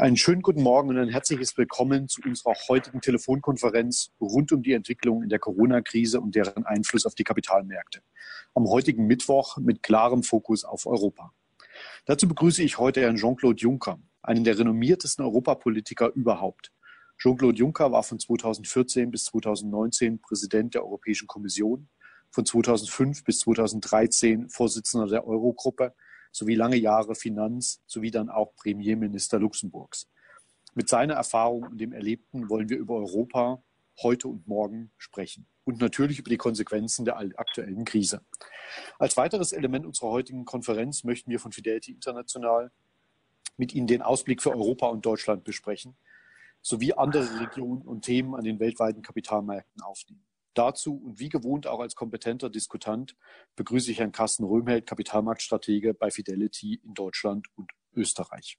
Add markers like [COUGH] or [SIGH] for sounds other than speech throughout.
Einen schönen guten Morgen und ein herzliches Willkommen zu unserer heutigen Telefonkonferenz rund um die Entwicklung in der Corona-Krise und deren Einfluss auf die Kapitalmärkte. Am heutigen Mittwoch mit klarem Fokus auf Europa. Dazu begrüße ich heute Herrn Jean-Claude Juncker, einen der renommiertesten Europapolitiker überhaupt. Jean-Claude Juncker war von 2014 bis 2019 Präsident der Europäischen Kommission, von 2005 bis 2013 Vorsitzender der Eurogruppe sowie lange Jahre Finanz- sowie dann auch Premierminister Luxemburgs. Mit seiner Erfahrung und dem Erlebten wollen wir über Europa heute und morgen sprechen und natürlich über die Konsequenzen der aktuellen Krise. Als weiteres Element unserer heutigen Konferenz möchten wir von Fidelity International mit Ihnen den Ausblick für Europa und Deutschland besprechen, sowie andere Regionen und Themen an den weltweiten Kapitalmärkten aufnehmen. Dazu und wie gewohnt auch als kompetenter Diskutant begrüße ich Herrn Carsten Röhmheld, Kapitalmarktstratege bei Fidelity in Deutschland und Österreich.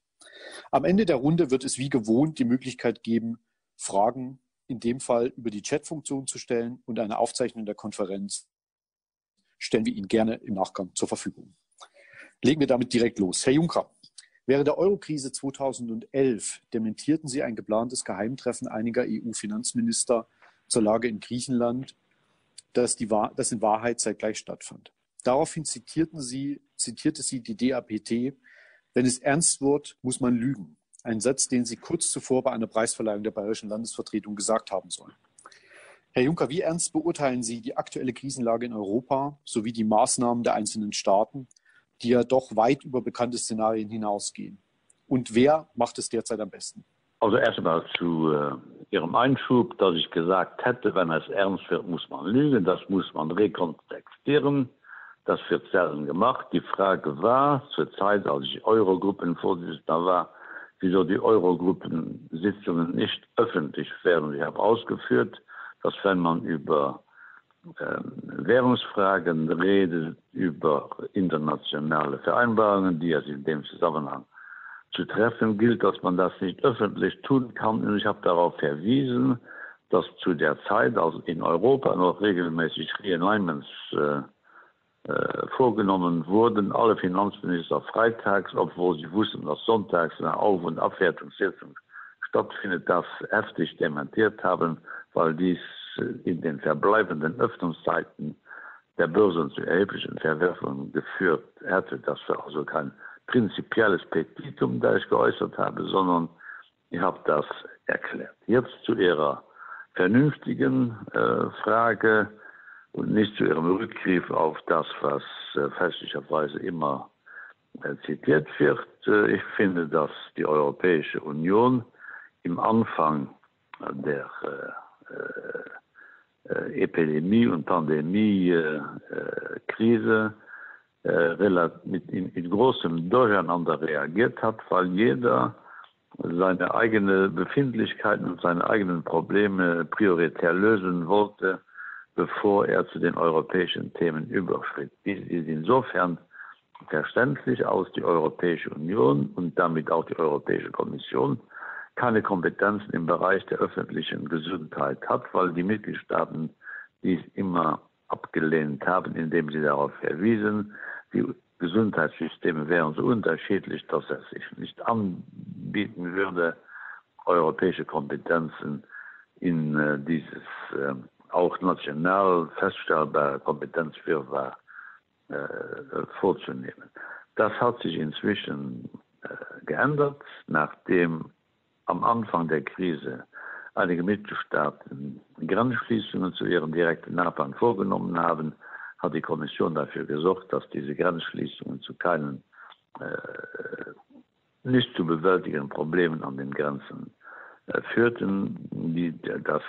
Am Ende der Runde wird es wie gewohnt die Möglichkeit geben, Fragen in dem Fall über die Chatfunktion zu stellen und eine Aufzeichnung der Konferenz stellen wir Ihnen gerne im Nachgang zur Verfügung. Legen wir damit direkt los. Herr Juncker, während der Eurokrise 2011 dementierten Sie ein geplantes Geheimtreffen einiger EU-Finanzminister zur Lage in Griechenland, dass, die, das in Wahrheit zeitgleich stattfand. Daraufhin zitierten sie, zitierte sie die DAPT, wenn es ernst wird, muss man lügen. Ein Satz, den Sie kurz zuvor bei einer Preisverleihung der Bayerischen Landesvertretung gesagt haben sollen. Herr Juncker, wie ernst beurteilen Sie die aktuelle Krisenlage in Europa sowie die Maßnahmen der einzelnen Staaten, die ja doch weit über bekannte Szenarien hinausgehen? Und wer macht es derzeit am besten? Also erst einmal zu äh, Ihrem Einschub, dass ich gesagt hätte, wenn es ernst wird, muss man lügen, das muss man rekontextieren. Das wird selten gemacht. Die Frage war zur Zeit, als ich Eurogruppenvorsitzender war, wieso die Eurogruppensitzungen nicht öffentlich werden. Ich habe ausgeführt, dass wenn man über äh, Währungsfragen redet, über internationale Vereinbarungen, die es in dem Zusammenhang zu treffen gilt, dass man das nicht öffentlich tun kann. Und ich habe darauf verwiesen, dass zu der Zeit also in Europa noch regelmäßig Realignments äh, äh, vorgenommen wurden, alle Finanzminister freitags, obwohl sie wussten, dass sonntags eine Auf- und Abwertungssitzung stattfindet, das heftig dementiert haben, weil dies in den verbleibenden Öffnungszeiten der Börsen zu erheblichen Verwerfungen geführt hätte. Das war also kein prinzipielles Petitum, da ich geäußert habe, sondern ich habe das erklärt. Jetzt zu Ihrer vernünftigen äh, Frage und nicht zu Ihrem Rückgriff auf das, was äh, fälschlicherweise immer äh, zitiert wird. Äh, ich finde, dass die Europäische Union im Anfang der äh, äh, Epidemie und Pandemiekrise mit in, in großem Durcheinander reagiert hat, weil jeder seine eigene Befindlichkeiten und seine eigenen Probleme prioritär lösen wollte, bevor er zu den europäischen Themen überschritt. Dies ist insofern verständlich aus die Europäische Union und damit auch die Europäische Kommission keine Kompetenzen im Bereich der öffentlichen Gesundheit hat, weil die Mitgliedstaaten dies immer abgelehnt haben, indem sie darauf verwiesen, die Gesundheitssysteme wären so unterschiedlich, dass es sich nicht anbieten würde, europäische Kompetenzen in äh, dieses äh, auch national feststellbare Kompetenzwirrwarr äh, vorzunehmen. Das hat sich inzwischen äh, geändert, nachdem am Anfang der Krise einige Mitgliedstaaten Grenzschließungen zu ihren direkten Nachbarn vorgenommen haben, hat die Kommission dafür gesorgt, dass diese Grenzschließungen zu keinen äh, nicht zu bewältigenden Problemen an den Grenzen äh, führten, die das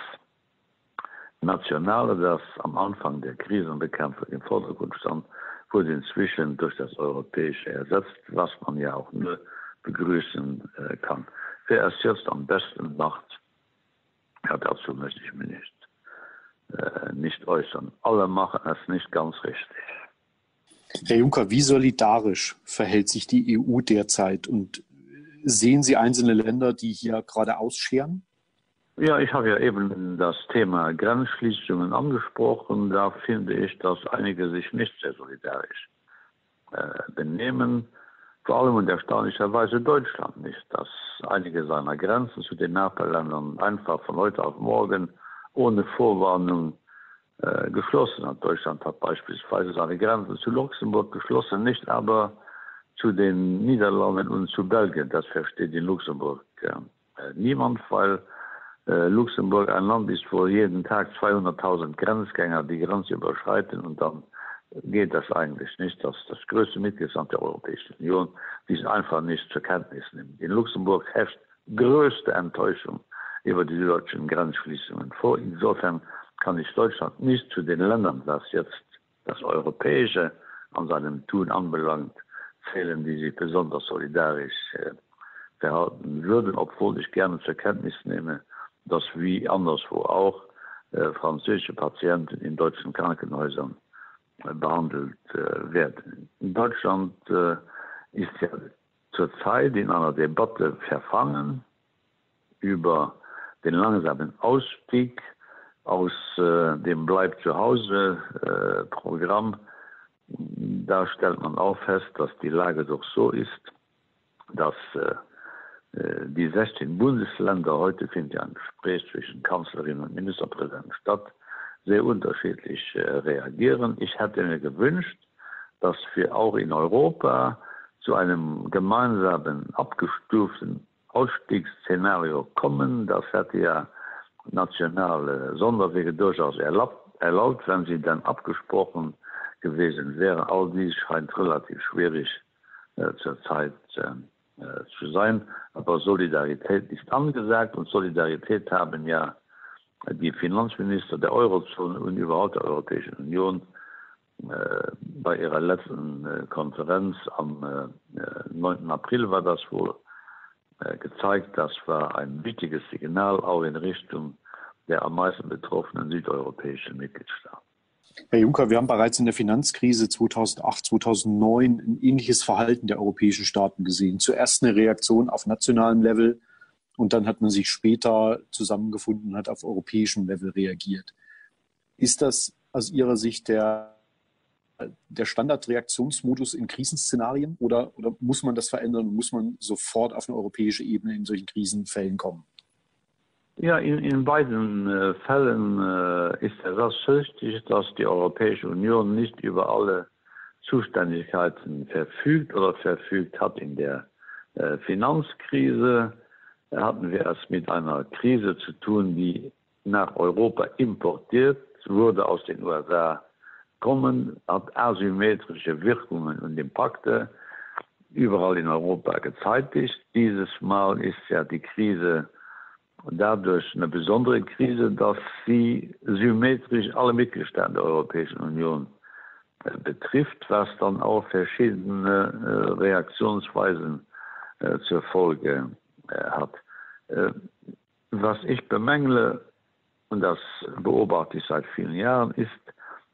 Nationale, das am Anfang der Krisenbekämpfung im Vordergrund stand, wurde inzwischen durch das Europäische ersetzt, was man ja auch nur begrüßen äh, kann. Wer es jetzt am besten macht, ja, dazu möchte ich mir nicht äh, nicht äußern. Alle machen es nicht ganz richtig. Herr Juncker, wie solidarisch verhält sich die EU derzeit und sehen Sie einzelne Länder, die hier gerade ausscheren? Ja, ich habe ja eben das Thema Grenzschließungen angesprochen. Da finde ich, dass einige sich nicht sehr solidarisch äh, benehmen. Vor allem und erstaunlicherweise Deutschland nicht, dass einige seiner Grenzen zu den Nachbarländern einfach von heute auf morgen ohne Vorwarnung äh, geschlossen hat. Deutschland hat beispielsweise seine Grenzen zu Luxemburg geschlossen, nicht aber zu den Niederlanden und zu Belgien. Das versteht in Luxemburg äh, niemand, weil äh, Luxemburg ein Land ist, wo jeden Tag 200.000 Grenzgänger die Grenze überschreiten und dann geht das eigentlich nicht, dass das größte Mitgliedsland der Europäischen Union dies einfach nicht zur Kenntnis nimmt. In Luxemburg herrscht größte Enttäuschung über die deutschen Grenzschließungen vor. Insofern kann ich Deutschland nicht zu den Ländern, das jetzt das Europäische an seinem Tun anbelangt, zählen, die sich besonders solidarisch äh, verhalten würden, obwohl ich gerne zur Kenntnis nehme, dass wie anderswo auch äh, französische Patienten in deutschen Krankenhäusern behandelt äh, werden. In Deutschland äh, ist ja zurzeit in einer Debatte verfangen über den langsamen Ausstieg aus äh, dem Bleib zu Hause äh, Programm. Da stellt man auch fest, dass die Lage doch so ist, dass äh, äh die 16 Bundesländer heute findet ja ein Gespräch zwischen Kanzlerin und Ministerpräsident statt, sehr unterschiedlich äh, reagieren. Ich hätte mir gewünscht, dass wir auch in Europa zu einem gemeinsamen abgestuften Ausstiegsszenario kommen. Das hätte ja nationale Sonderwege durchaus erlaubt, erlaubt, wenn sie dann abgesprochen gewesen wäre. All dies scheint relativ schwierig äh, zurzeit äh, äh, zu sein. Aber Solidarität ist angesagt und Solidarität haben ja die Finanzminister der Eurozone und überhaupt der Europäischen Union äh, bei ihrer letzten äh, Konferenz am äh, 9. April war das wohl äh, gezeigt, das war ein wichtiges Signal auch in Richtung der am meisten betroffenen südeuropäischen Mitgliedstaaten. Herr Juncker, wir haben bereits in der Finanzkrise 2008, 2009 ein ähnliches Verhalten der europäischen Staaten gesehen. Zuerst eine Reaktion auf nationalem Level, und dann hat man sich später zusammengefunden und hat auf europäischem Level reagiert. Ist das aus Ihrer Sicht der, der Standardreaktionsmodus in Krisenszenarien oder, oder muss man das verändern und muss man sofort auf eine europäische Ebene in solchen Krisenfällen kommen? Ja, in, in beiden äh, Fällen äh, ist es richtig, dass die Europäische Union nicht über alle Zuständigkeiten verfügt oder verfügt hat in der äh, Finanzkrise hatten wir es mit einer Krise zu tun, die nach Europa importiert wurde aus den USA kommen, hat asymmetrische Wirkungen und Impakte überall in Europa gezeitigt. Dieses Mal ist ja die Krise dadurch eine besondere Krise, dass sie symmetrisch alle Mitgliedstaaten der Europäischen Union äh, betrifft, was dann auch verschiedene äh, Reaktionsweisen äh, zur Folge hat. Äh, was ich bemängle, und das beobachte ich seit vielen Jahren, ist,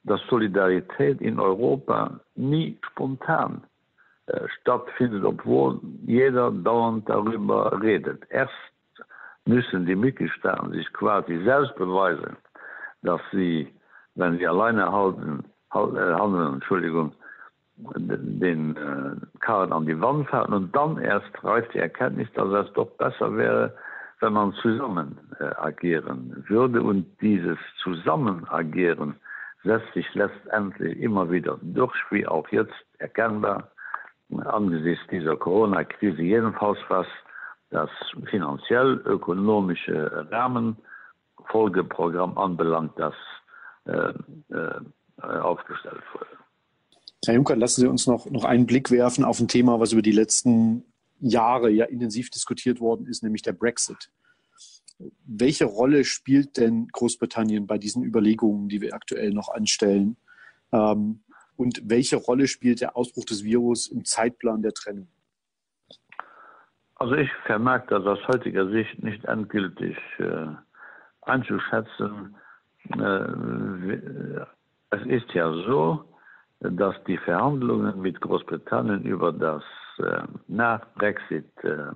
dass Solidarität in Europa nie spontan äh, stattfindet, obwohl jeder dauernd darüber redet. Erst müssen die Mitgliedstaaten sich quasi selbst beweisen, dass sie, wenn sie alleine halten, äh, handeln, Entschuldigung, den äh, Karren an die Wand fahren und dann erst reift die Erkenntnis, dass es doch besser wäre, wenn man zusammen äh, agieren würde und dieses Zusammenagieren setzt sich letztendlich immer wieder durch, wie auch jetzt erkennbar angesichts dieser Corona-Krise jedenfalls was das finanziell ökonomische Rahmenfolgeprogramm anbelangt, das äh, äh, aufgestellt wurde. Herr Juncker, lassen Sie uns noch, noch einen Blick werfen auf ein Thema, was über die letzten Jahre ja intensiv diskutiert worden ist, nämlich der Brexit. Welche Rolle spielt denn Großbritannien bei diesen Überlegungen, die wir aktuell noch anstellen? Ähm, und welche Rolle spielt der Ausbruch des Virus im Zeitplan der Trennung? Also ich vermerke das aus heutiger Sicht nicht endgültig äh, einzuschätzen. Äh, es ist ja so, dass die Verhandlungen mit Großbritannien über das äh, nach Brexit äh,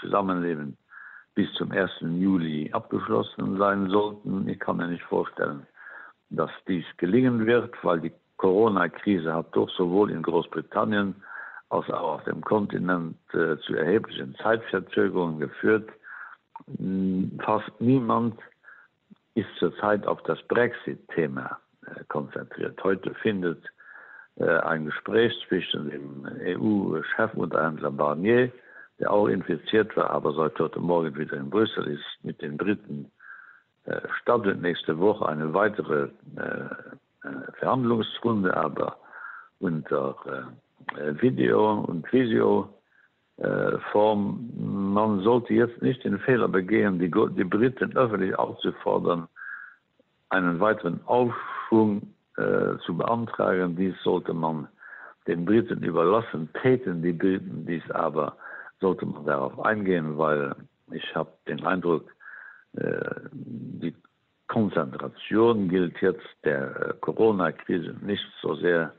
Zusammenleben bis zum 1. Juli abgeschlossen sein sollten. Ich kann mir nicht vorstellen, dass dies gelingen wird, weil die Corona-Krise hat doch sowohl in Großbritannien als auch auf dem Kontinent äh, zu erheblichen Zeitverzögerungen geführt. Hm, fast niemand ist zurzeit auf das Brexit-Thema äh, konzentriert. Heute findet äh, ein Gespräch zwischen dem EU-Chefunterhändler Barnier, der auch infiziert war, aber seit heute Morgen wieder in Brüssel ist, mit den Briten äh, startet nächste Woche eine weitere äh, äh Verhandlungsrunde, aber unter äh, Video und Visio äh, Form. Man sollte jetzt nicht den Fehler begehen, die, die Briten öffentlich aufzufordern, einen weiteren Aufschwung äh, zu beantragen. Dies sollte man den Briten überlassen, täten die Briten dies aber sollte man darauf eingehen, weil ich habe den Eindruck, äh, die Konzentration gilt jetzt der äh, Corona-Krise nicht so sehr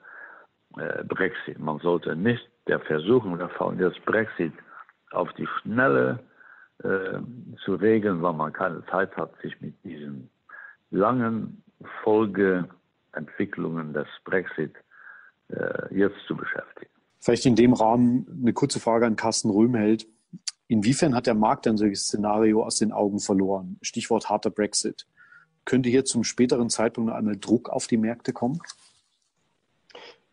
äh, Brexit. Man sollte nicht der Versuchung davon jetzt Brexit auf die Schnelle äh, zu regeln, weil man keine Zeit hat, sich mit diesen langen Folgeentwicklungen des Brexit äh, jetzt zu beschäftigen. Vielleicht in dem Rahmen eine kurze Frage an Carsten Röhmheld. Inwiefern hat der Markt ein solches Szenario aus den Augen verloren? Stichwort harter Brexit. Könnte hier zum späteren Zeitpunkt noch einmal Druck auf die Märkte kommen?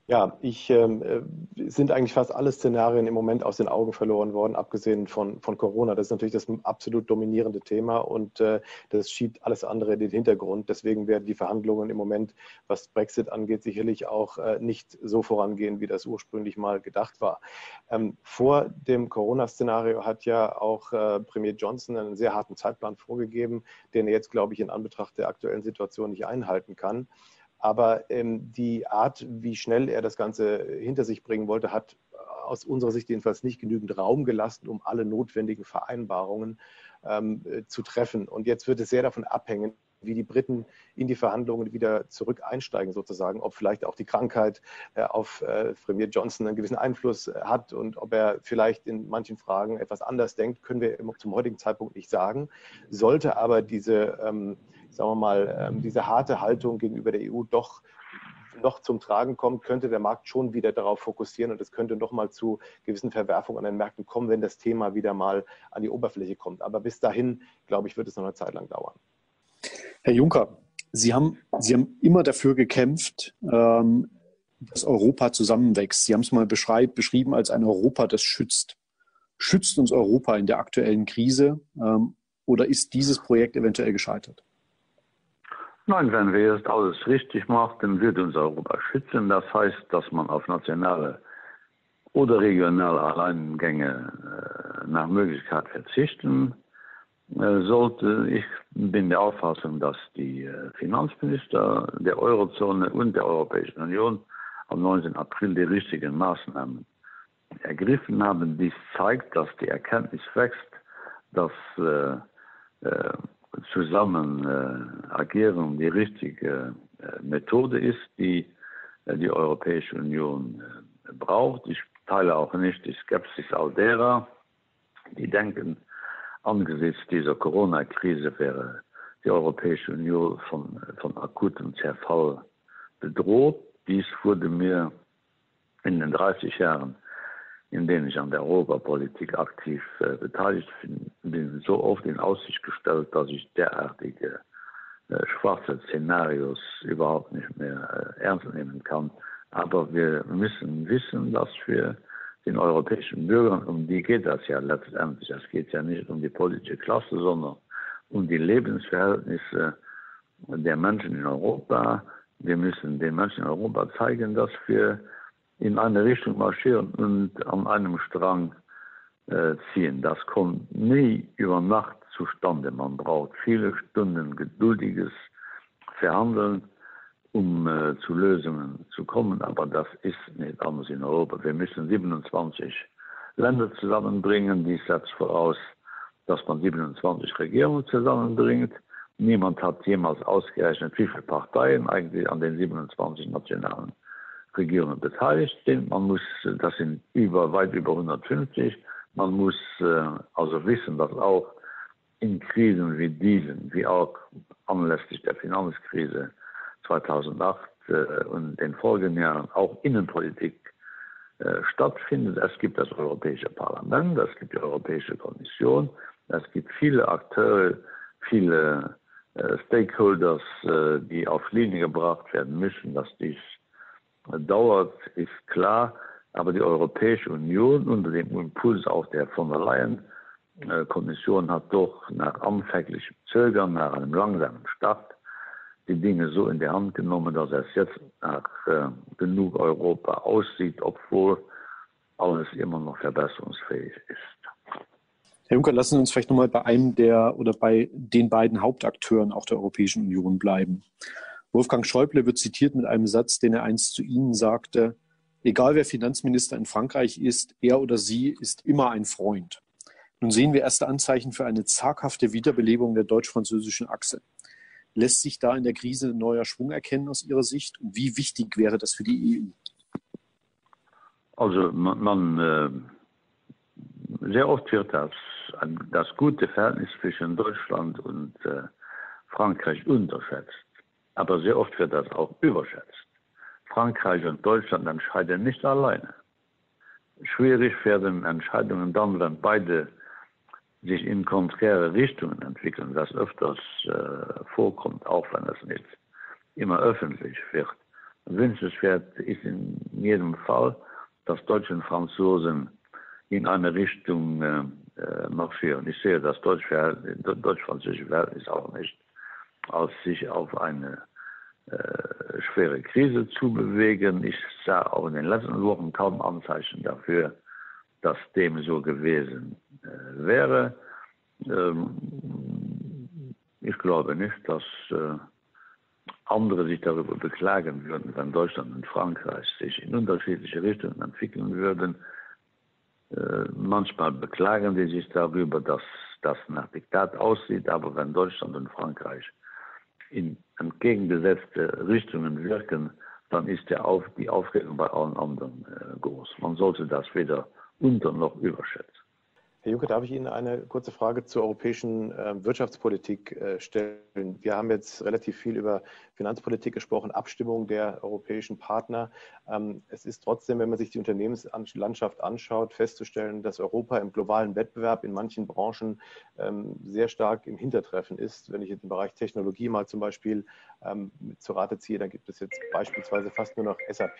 Ja, ich ähm, äh, sind eigentlich fast alle Szenarien im Moment aus den Augen verloren worden, abgesehen von, von Corona. Das ist natürlich das absolut dominierende Thema und äh, das schiebt alles andere in den Hintergrund. Deswegen werden die Verhandlungen im Moment, was Brexit angeht, sicherlich auch äh, nicht so vorangehen, wie das ursprünglich mal gedacht war. Ähm, vor dem Corona-Szenario hat ja auch äh, Premier Johnson einen sehr harten Zeitplan vorgegeben, den er jetzt, glaube ich, in Anbetracht der aktuellen Situation nicht einhalten kann. Aber ähm, die Art, wie schnell er das Ganze hinter sich bringen wollte, hat aus unserer Sicht jedenfalls nicht genügend Raum gelassen, um alle notwendigen Vereinbarungen ähm, äh, zu treffen. Und jetzt wird es sehr davon abhängen, wie die Briten in die Verhandlungen wieder zurück einsteigen, sozusagen, ob vielleicht auch die Krankheit äh, auf äh, Premier Johnson einen gewissen Einfluss äh, hat und ob er vielleicht in manchen Fragen etwas anders denkt, können wir zum heutigen Zeitpunkt nicht sagen. Sollte aber diese ähm, sagen wir mal, ähm, diese harte Haltung gegenüber der EU doch noch zum Tragen kommt, könnte der Markt schon wieder darauf fokussieren und es könnte noch mal zu gewissen Verwerfungen an den Märkten kommen, wenn das Thema wieder mal an die Oberfläche kommt. Aber bis dahin, glaube ich, wird es noch eine Zeit lang dauern. Herr Juncker, Sie haben, Sie haben immer dafür gekämpft, ähm, dass Europa zusammenwächst. Sie haben es mal beschrieben als ein Europa, das schützt. Schützt uns Europa in der aktuellen Krise ähm, oder ist dieses Projekt eventuell gescheitert? Nein, wenn wir jetzt alles richtig machen, dann wird uns Europa schützen. Das heißt, dass man auf nationale oder regionale Alleingänge äh, nach Möglichkeit verzichten äh, sollte. Ich bin der Auffassung, dass die äh, Finanzminister der Eurozone und der Europäischen Union am 19. April die richtigen Maßnahmen ergriffen haben. Dies zeigt, dass die Erkenntnis wächst, dass äh, äh, zusammen äh, agieren die richtige äh, Methode ist, die äh, die Europäische Union äh, braucht. Ich teile auch nicht die Skepsis all derer, die denken, angesichts dieser Corona-Krise wäre die Europäische Union von, von akutem Zerfall bedroht. Dies wurde mir in den 30 Jahren in denen ich an der Europapolitik aktiv äh, beteiligt bin, bin so oft in Aussicht gestellt, dass ich derartige äh, schwarze Szenarios überhaupt nicht mehr äh, ernst nehmen kann. Aber wir müssen wissen, dass wir den europäischen Bürgern, um die geht das ja letztendlich, es geht ja nicht um die politische Klasse, sondern um die Lebensverhältnisse der Menschen in Europa. Wir müssen den Menschen in Europa zeigen, dass wir in eine Richtung marschieren und an einem Strang äh, ziehen. Das kommt nie über Nacht zustande. Man braucht viele Stunden geduldiges Verhandeln, um äh, zu Lösungen zu kommen. Aber das ist nicht anders in Europa. Wir müssen 27 Länder zusammenbringen. Dies setzt voraus, dass man 27 Regierungen zusammenbringt. Niemand hat jemals ausgerechnet, wie viele Parteien eigentlich an den 27 nationalen Regierungen beteiligt sind. Man muss, das sind über, weit über 150. Man muss äh, also wissen, dass auch in Krisen wie diesen, wie auch anlässlich der Finanzkrise 2008 äh, und den folgenden Jahren auch Innenpolitik äh, stattfindet. Es gibt das Europäische Parlament, es gibt die Europäische Kommission, es gibt viele Akteure, viele äh, Stakeholders, äh, die auf Linie gebracht werden müssen, dass dies dauert, ist klar. Aber die Europäische Union unter dem Impuls auch der von der Leyen äh, hat doch nach anfänglichem Zögern nach einem langsamen Start die Dinge so in die Hand genommen, dass es jetzt nach äh, genug Europa aussieht, obwohl alles immer noch verbesserungsfähig ist. Herr Juncker, lassen Sie uns vielleicht nochmal bei einem der oder bei den beiden Hauptakteuren auch der Europäischen Union bleiben. Wolfgang Schäuble wird zitiert mit einem Satz, den er einst zu Ihnen sagte, egal wer Finanzminister in Frankreich ist, er oder sie ist immer ein Freund. Nun sehen wir erste Anzeichen für eine zaghafte Wiederbelebung der deutsch-französischen Achse. Lässt sich da in der Krise ein neuer Schwung erkennen aus Ihrer Sicht? Und wie wichtig wäre das für die EU? Also man, man äh, sehr oft wird das das gute Verhältnis zwischen Deutschland und äh, Frankreich unterschätzt, aber sehr oft wird das auch überschätzt. Frankreich und Deutschland entscheiden nicht alleine. Schwierig werden Entscheidungen dann, wenn beide sich in konträre Richtungen entwickeln, das öfters äh, vorkommt, auch wenn es nicht immer öffentlich wird. Wünschenswert ist in jedem Fall, dass deutsche Franzosen in eine Richtung äh, äh marschieren. Ich sehe das deutsch-französische Verhältnis auch nicht, als sich auf eine äh, schwere Krise zu bewegen. Ich sah auch in den letzten Wochen kaum Anzeichen dafür, dass dem so gewesen äh, wäre. Ähm, ich glaube nicht, dass äh, andere sich darüber beklagen würden, wenn Deutschland und Frankreich sich in unterschiedliche Richtungen entwickeln würden. Äh, manchmal beklagen sie sich darüber, dass das nach Diktat aussieht, aber wenn Deutschland und Frankreich in entgegengesetzte Richtungen wirken, dann ist Auf, die Aufregung bei allen anderen äh, groß. Man sollte das weder unter noch überschätzen. Herr Juncker, darf ich Ihnen eine kurze Frage zur europäischen äh, Wirtschaftspolitik äh, stellen? Wir haben jetzt relativ viel über Finanzpolitik gesprochen, Abstimmung der europäischen Partner. Ähm, es ist trotzdem, wenn man sich die Unternehmenslandschaft anschaut, festzustellen, dass Europa im globalen Wettbewerb in manchen Branchen ähm, sehr stark im Hintertreffen ist. Wenn ich jetzt im Bereich Technologie mal zum Beispiel ähm, zu Rate ziehe, dann gibt es jetzt beispielsweise fast nur noch SAP,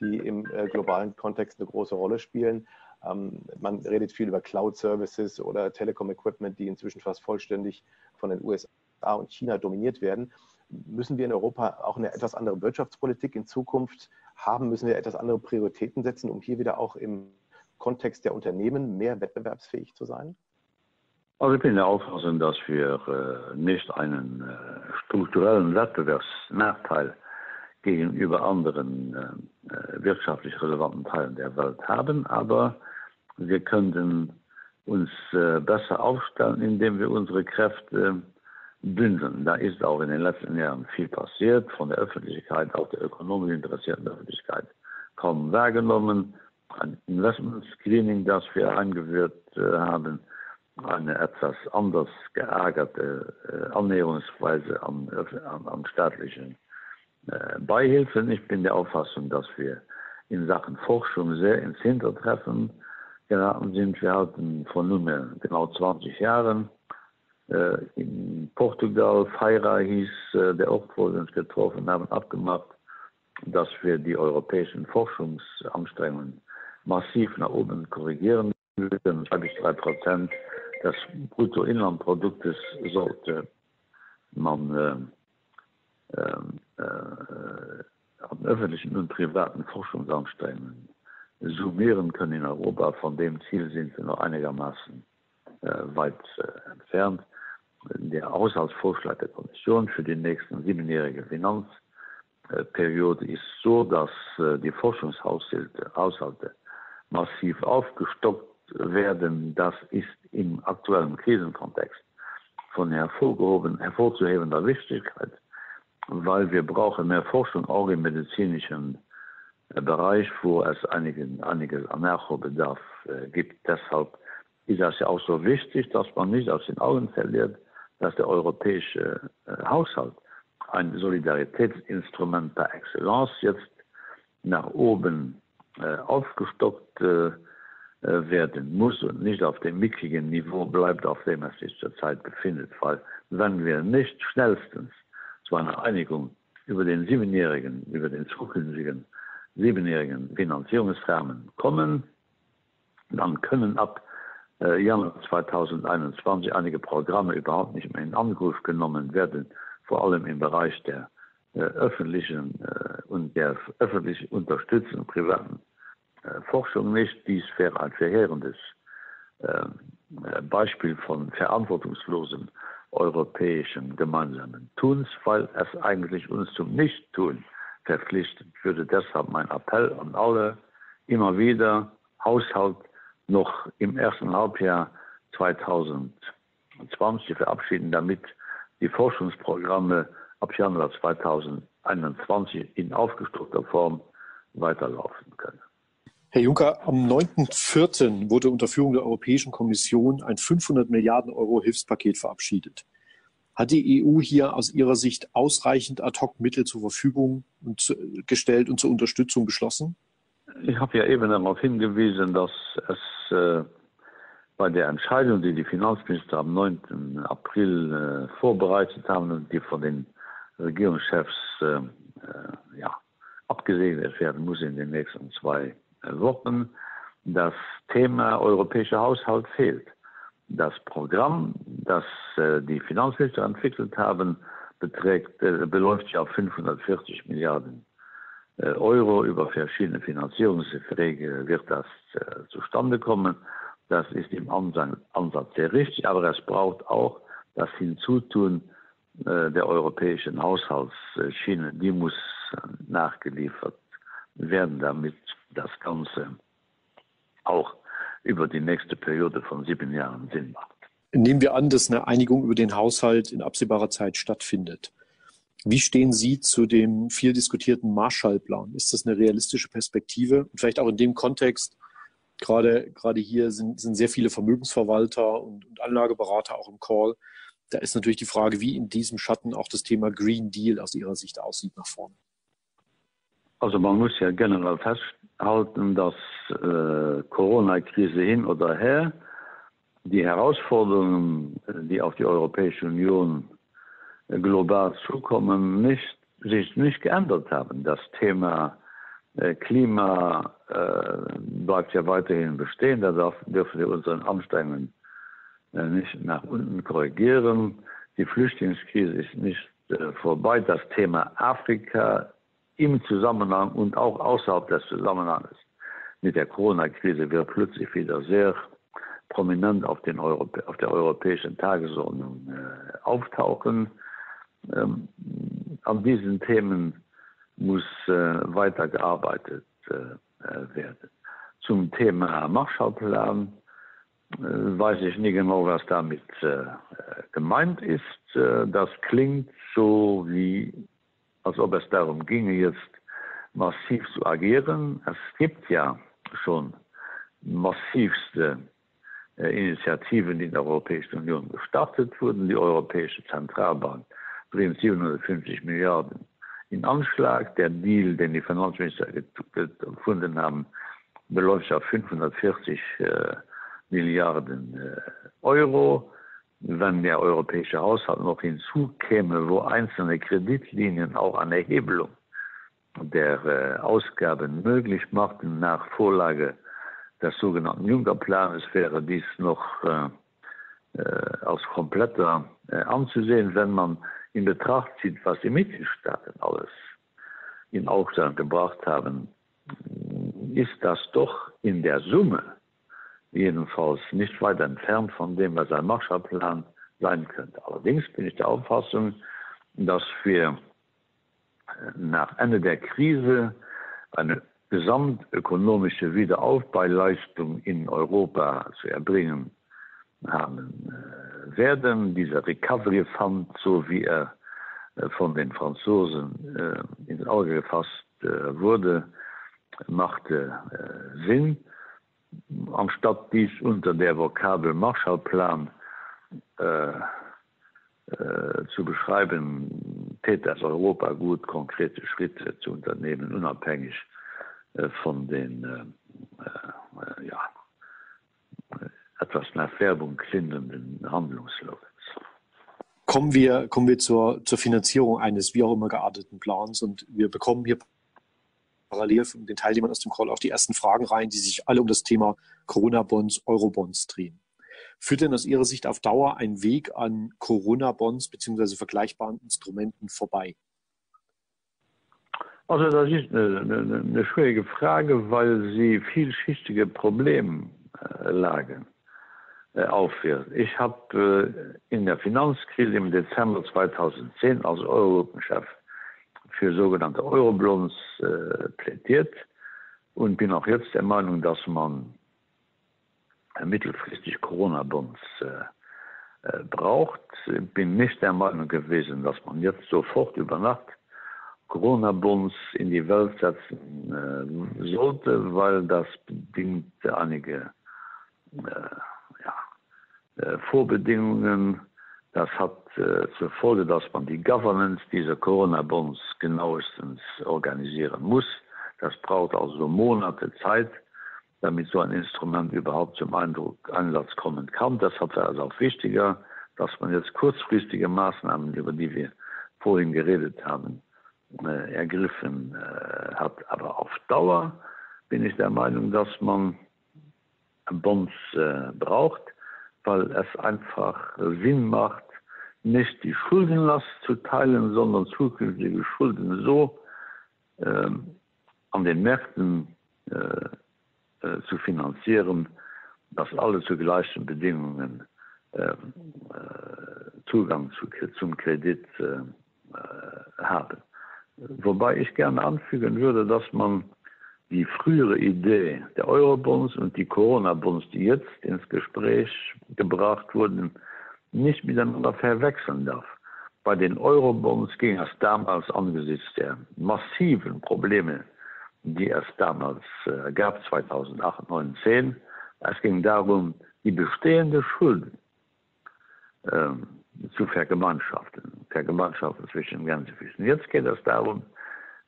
die im äh, globalen Kontext eine große Rolle spielen. Ähm, man redet viel über Cloud-Services oder Telekom-Equipment, die inzwischen fast vollständig von den USA und China dominiert werden. Müssen wir in Europa auch eine etwas andere Wirtschaftspolitik in Zukunft haben? Müssen wir etwas andere Prioritäten setzen, um hier wieder auch im Kontext der Unternehmen mehr wettbewerbsfähig zu sein? Also ich bin der Auffassung, dass wir äh, nicht einen äh, strukturellen Wettbewerbsnachteil gegenüber anderen äh, wirtschaftlich relevanten Teilen der Welt haben, aber wir könnten uns äh, besser aufstellen, indem wir unsere Kräfte bündeln. Da ist auch in den letzten Jahren viel passiert, von der Öffentlichkeit, auch der ökonomisch interessierten Öffentlichkeit kaum wahrgenommen. Ein Investment-Screening, das wir eingeführt äh, haben, eine etwas anders geärgerte äh, Annäherungsweise an, an, an staatlichen Beihilfen. Ich bin der Auffassung, dass wir in Sachen Forschung sehr ins Hintertreffen geraten sind. Wir hatten vor nunmehr genau 20 Jahren äh, in Portugal, Feira hieß äh, der Ort, wo wir uns getroffen haben, abgemacht, dass wir die europäischen Forschungsanstrengungen massiv nach oben korrigieren würden. Zwei bis Prozent des Bruttoinlandproduktes sollte man äh, äh, an öffentlichen und privaten Forschungsanstrengungen summieren können in Europa. Von dem Ziel sind wir noch einigermaßen äh, weit äh, entfernt. Der Haushaltsvorschlag der Kommission für die nächsten siebenjährige Finanzperiode ist so, dass äh, die Forschungshaushalte massiv aufgestockt werden. Das ist im aktuellen Krisenkontext von hervorgehoben, hervorzuhebender Wichtigkeit, weil wir brauchen mehr Forschung auch im medizinischen Bereich, wo es einigen, einiges Anmerkbedarf äh, gibt. Deshalb ist es ja auch so wichtig, dass man nicht aus den Augen verliert, dass der europäische äh, Haushalt ein Solidaritätsinstrument par excellence jetzt nach oben äh, aufgestockt äh, äh, werden muss und nicht auf dem mickrigen Niveau bleibt, auf dem es sich zurzeit befindet, weil wenn wir nicht schnellstens zu einer Einigung über den siebenjährigen, über den zukünftigen siebenjährigen Finanzierungsrahmen kommen, dann können ab äh, Januar 2021 einige Programme überhaupt nicht mehr in Angriff genommen werden, vor allem im Bereich der äh, öffentlichen äh, und der öffentlich unterstützenden privaten äh, Forschung nicht. Dies wäre ein verheerendes äh, Beispiel von verantwortungslosen europäischen gemeinsamen Tuns, weil es eigentlich uns zum Nichttun verpflichtet würde. Deshalb mein Appell an alle immer wieder Haushalt noch im ersten Halbjahr 2020 verabschieden, damit die Forschungsprogramme ab Januar 2021 in aufgestockter Form weiterlaufen können. Herr Juncker, am 9.4. wurde unter Führung der Europäischen Kommission ein 500 Milliarden Euro Hilfspaket verabschiedet. Hat die EU hier aus Ihrer Sicht ausreichend Ad-hoc-Mittel zur Verfügung und, gestellt und zur Unterstützung beschlossen? Ich habe ja eben darauf hingewiesen, dass es äh, bei der Entscheidung, die die Finanzminister am 9. April äh, vorbereitet haben und die von den Regierungschefs äh, äh, ja, abgesegnet werden muss in den nächsten zwei Wochen das Thema europäischer Haushalt fehlt. Das Programm, das äh, die Finanzminister entwickelt haben, beträgt, äh, beläuft ja auf 540 Milliarden äh, Euro. Über verschiedene Finanzierungsverträge wird das äh, zustande kommen. Das ist im Ansatz sehr richtig, aber es braucht auch das Hinzutun äh, der europäischen Haushaltsschiene. Die muss äh, nachgeliefert werden, damit das Ganze auch über die nächste Periode von sieben Jahren Sinn macht. Nehmen wir an, dass eine Einigung über den Haushalt in absehbarer Zeit stattfindet. Wie stehen Sie zu dem viel diskutierten Marshallplan? Ist das eine realistische Perspektive? Und vielleicht auch in dem Kontext, gerade, gerade hier sind, sind sehr viele Vermögensverwalter und, und Anlageberater auch im Call. Da ist natürlich die Frage, wie in diesem Schatten auch das Thema Green Deal aus Ihrer Sicht aussieht nach vorne. Also man muss ja generell festhalten, dass äh, Corona-Krise hin oder her die Herausforderungen, die auf die Europäische Union äh, global zukommen, nicht, sich nicht geändert haben. Das Thema äh, Klima äh, bleibt ja weiterhin bestehen. Da dürfen wir unseren Anstrengungen äh, nicht nach unten korrigieren. Die Flüchtlingskrise ist nicht äh, vorbei. Das Thema Afrika im Zusammenhang und auch außerhalb des Zusammenhangs mit der Corona-Krise wird plötzlich wieder sehr prominent auf, Europä auf der europäischen Tagesordnung äh, auftauchen. Ähm, an diesen Themen muss äh, weitergearbeitet äh, werden. Zum Thema Marshallplan äh, weiß ich nicht genau, was damit äh, gemeint ist. Äh, das klingt so wie als ob es darum ginge, jetzt massiv zu agieren. Es gibt ja schon massivste äh, Initiativen in der Europäischen Union gestartet wurden. Die Europäische Zentralbank bringt 750 Milliarden in Anschlag. Der Deal, den die Finanzminister gefunden haben, beläuft auf 540 äh, Milliarden äh, Euro wenn der europäische Haushalt noch hinzukäme, wo einzelne Kreditlinien auch eine Erhebelung der äh, Ausgaben möglich machten nach Vorlage des sogenannten Junckerplanes wäre dies noch äh, äh, als kompletter äh, anzusehen, wenn man in Betracht zieht, was die Mitgliedstaaten alles in Aufstand gebracht haben, ist das doch in der Summe jedenfalls nicht weit entfernt von dem, was ein Marshallplan sein könnte. Allerdings bin ich der Auffassung, dass wir nach Ende der Krise eine gesamtökonomische Wiederaufbauleistung in Europa zu erbringen haben äh, werden. Dieser Recovery Fund, so wie er äh, von den Franzosen äh, ins Auge gefasst wurde, machte Sinn anstatt dies unter der Vokabel Marshallplan äh, äh, zu beschreiben, tät das Europa gut konkrete Schritte zu unternehmen, unabhängig äh, von den äh, äh, ja, etwas nach Färbung klingenden Handlungslogans. Kommen wir, kommen wir zur, zur Finanzierung eines wie auch immer gearteten Plans und wir bekommen hier parallel von den Teilnehmern aus dem Call auch die ersten Fragen rein, die sich alle um das Thema Corona-Bonds, Euro-Bonds drehen. Führt denn aus Ihrer Sicht auf Dauer ein Weg an Corona-Bonds bzw. vergleichbaren Instrumenten vorbei? Also das ist eine, eine, eine schwierige Frage, weil sie vielschichtige Problemlagen äh, aufführt. Ich habe äh, in der Finanzkrise im Dezember 2010 als Europachef für sogenannte Euroblons äh, plädiert und bin auch jetzt der Meinung, dass man mittelfristig Corona-Bonds äh, äh, braucht. Bin nicht der Meinung gewesen, dass man jetzt sofort über Nacht Corona-Bonds in die Welt setzen äh, sollte, weil das bedingt einige äh, ja, äh, Vorbedingungen. Das hat äh, zur Folge, dass man die Governance dieser Corona-Bonds genauestens organisieren muss. Das braucht also Monate Zeit, damit so ein Instrument überhaupt zum Eindruck Einsatz kommen kann. Deshalb wäre es auch wichtiger, dass man jetzt kurzfristige Maßnahmen, über die wir vorhin geredet haben, äh, ergriffen äh, hat. Aber auf Dauer bin ich der Meinung, dass man Bonds äh, braucht, weil es einfach Sinn macht, nicht die Schuldenlast zu teilen, sondern zukünftige Schulden so äh, an den Märkten äh, äh, zu finanzieren, dass alle zu gleichen Bedingungen äh, Zugang zu, zum Kredit äh, haben. Wobei ich gerne anfügen würde, dass man die frühere Idee der Eurobonds und die Corona-Bonds, die jetzt ins Gespräch gebracht wurden, nicht miteinander verwechseln darf. Bei den Eurobonds ging es damals angesichts der massiven Probleme, die es damals äh, gab, 2008, 2010, es ging darum, die bestehende Schulden ähm, zu vergemeinschaften, vergemeinschaften zwischen Gänsefüßen. Jetzt geht es darum,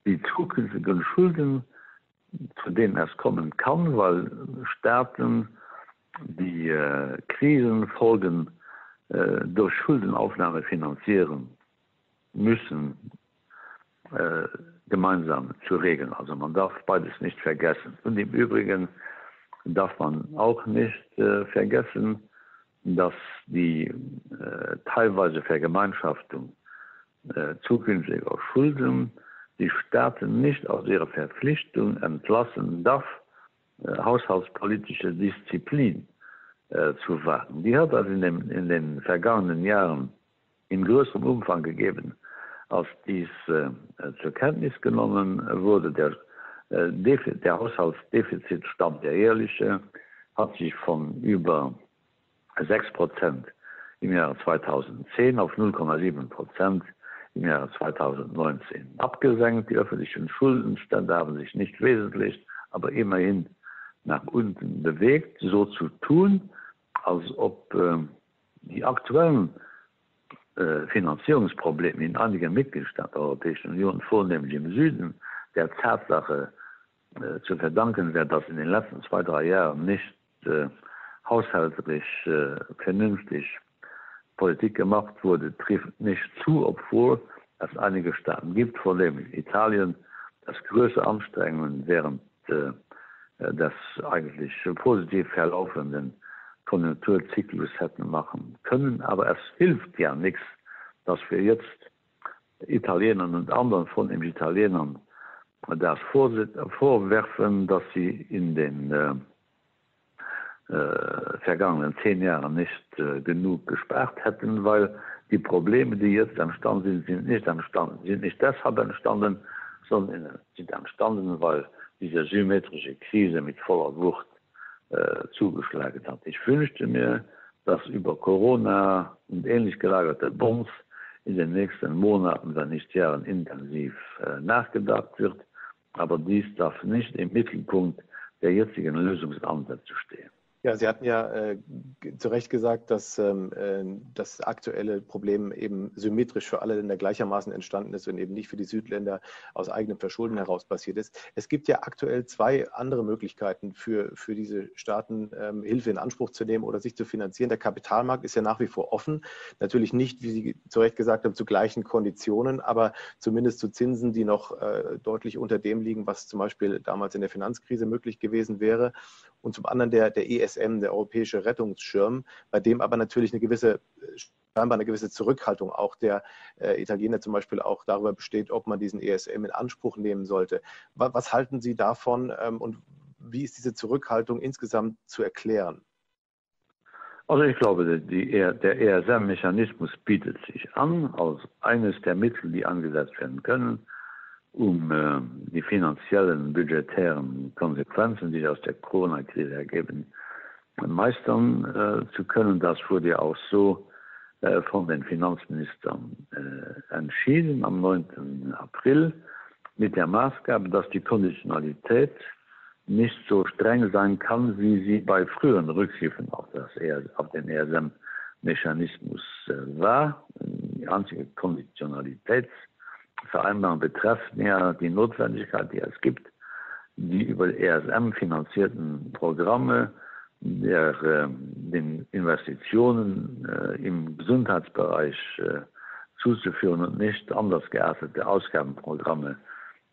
die zukünftigen Schulden, zu denen es kommen kann, weil Staaten die äh, Krisenfolgen äh, durch Schuldenaufnahme finanzieren müssen, äh, gemeinsam zu regeln. Also man darf beides nicht vergessen. Und im Übrigen darf man auch nicht äh, vergessen, dass die äh, teilweise Vergemeinschaftung äh, zukünftiger Schulden die Staaten nicht aus ihrer Verpflichtung entlassen darf, äh, haushaltspolitische Disziplin äh, zu wahren. Die hat also in, dem, in den vergangenen Jahren in größerem Umfang gegeben, als dies äh, zur Kenntnis genommen wurde. Der, äh, der Haushaltsdefizitstand, der ehrliche, hat sich von über sechs Prozent im Jahre 2010 auf 0,7 Prozent im Jahre 2019 abgesenkt. Die öffentlichen Schuldenstände haben sich nicht wesentlich, aber immerhin nach unten bewegt, so zu tun, als ob äh, die aktuellen äh, Finanzierungsprobleme in einigen Mitgliedstaaten der Europäischen Union, vornehmlich im Süden, der Tatsache äh, zu verdanken wäre, dass in den letzten zwei, drei Jahren nicht äh, haushaltlich äh, vernünftig Politik gemacht wurde, trifft nicht zu, obwohl es einige Staaten gibt, vor dem Italien, das größere Anstrengungen während äh, des eigentlich positiv verlaufenden Konjunkturzyklus hätten machen können. Aber es hilft ja nichts, dass wir jetzt Italienern und anderen von den Italienern das vorwerfen, dass sie in den äh, vergangenen zehn Jahren nicht äh, genug gespart hätten, weil die Probleme, die jetzt entstanden sind, sind nicht entstanden, sind nicht deshalb entstanden, sondern sind entstanden, weil diese symmetrische Krise mit voller Wucht äh, zugeschlagen hat. Ich wünschte mir, dass über Corona und ähnlich gelagerte Bonds in den nächsten Monaten, wenn nicht Jahren intensiv äh, nachgedacht wird, aber dies darf nicht im Mittelpunkt der jetzigen Lösungsansätze stehen. Ja, Sie hatten ja äh, zu Recht gesagt, dass ähm, äh, das aktuelle Problem eben symmetrisch für alle Länder gleichermaßen entstanden ist und eben nicht für die Südländer aus eigenem Verschulden heraus passiert ist. Es gibt ja aktuell zwei andere Möglichkeiten für, für diese Staaten, ähm, Hilfe in Anspruch zu nehmen oder sich zu finanzieren. Der Kapitalmarkt ist ja nach wie vor offen. Natürlich nicht, wie Sie zu Recht gesagt haben, zu gleichen Konditionen, aber zumindest zu Zinsen, die noch äh, deutlich unter dem liegen, was zum Beispiel damals in der Finanzkrise möglich gewesen wäre. Und zum anderen der, der ES ESM, der Europäische Rettungsschirm, bei dem aber natürlich eine gewisse scheinbar eine gewisse Zurückhaltung auch der äh, Italiener zum Beispiel auch darüber besteht, ob man diesen ESM in Anspruch nehmen sollte. Was, was halten Sie davon ähm, und wie ist diese Zurückhaltung insgesamt zu erklären? Also ich glaube, die, der ESM-Mechanismus bietet sich an als eines der Mittel, die angesetzt werden können, um äh, die finanziellen budgetären Konsequenzen, die aus der Corona-Krise ergeben, meistern äh, zu können. Das wurde auch so äh, von den Finanzministern äh, entschieden am 9. April mit der Maßgabe, dass die Konditionalität nicht so streng sein kann, wie sie bei früheren Rückgriffen auf, das, auf den ESM-Mechanismus äh, war. Die einzige Konditionalitätsvereinbarung betrifft mehr die Notwendigkeit, die es gibt, die über ESM finanzierten Programme der äh, den Investitionen äh, im Gesundheitsbereich äh, zuzuführen und nicht anders geartete Ausgabenprogramme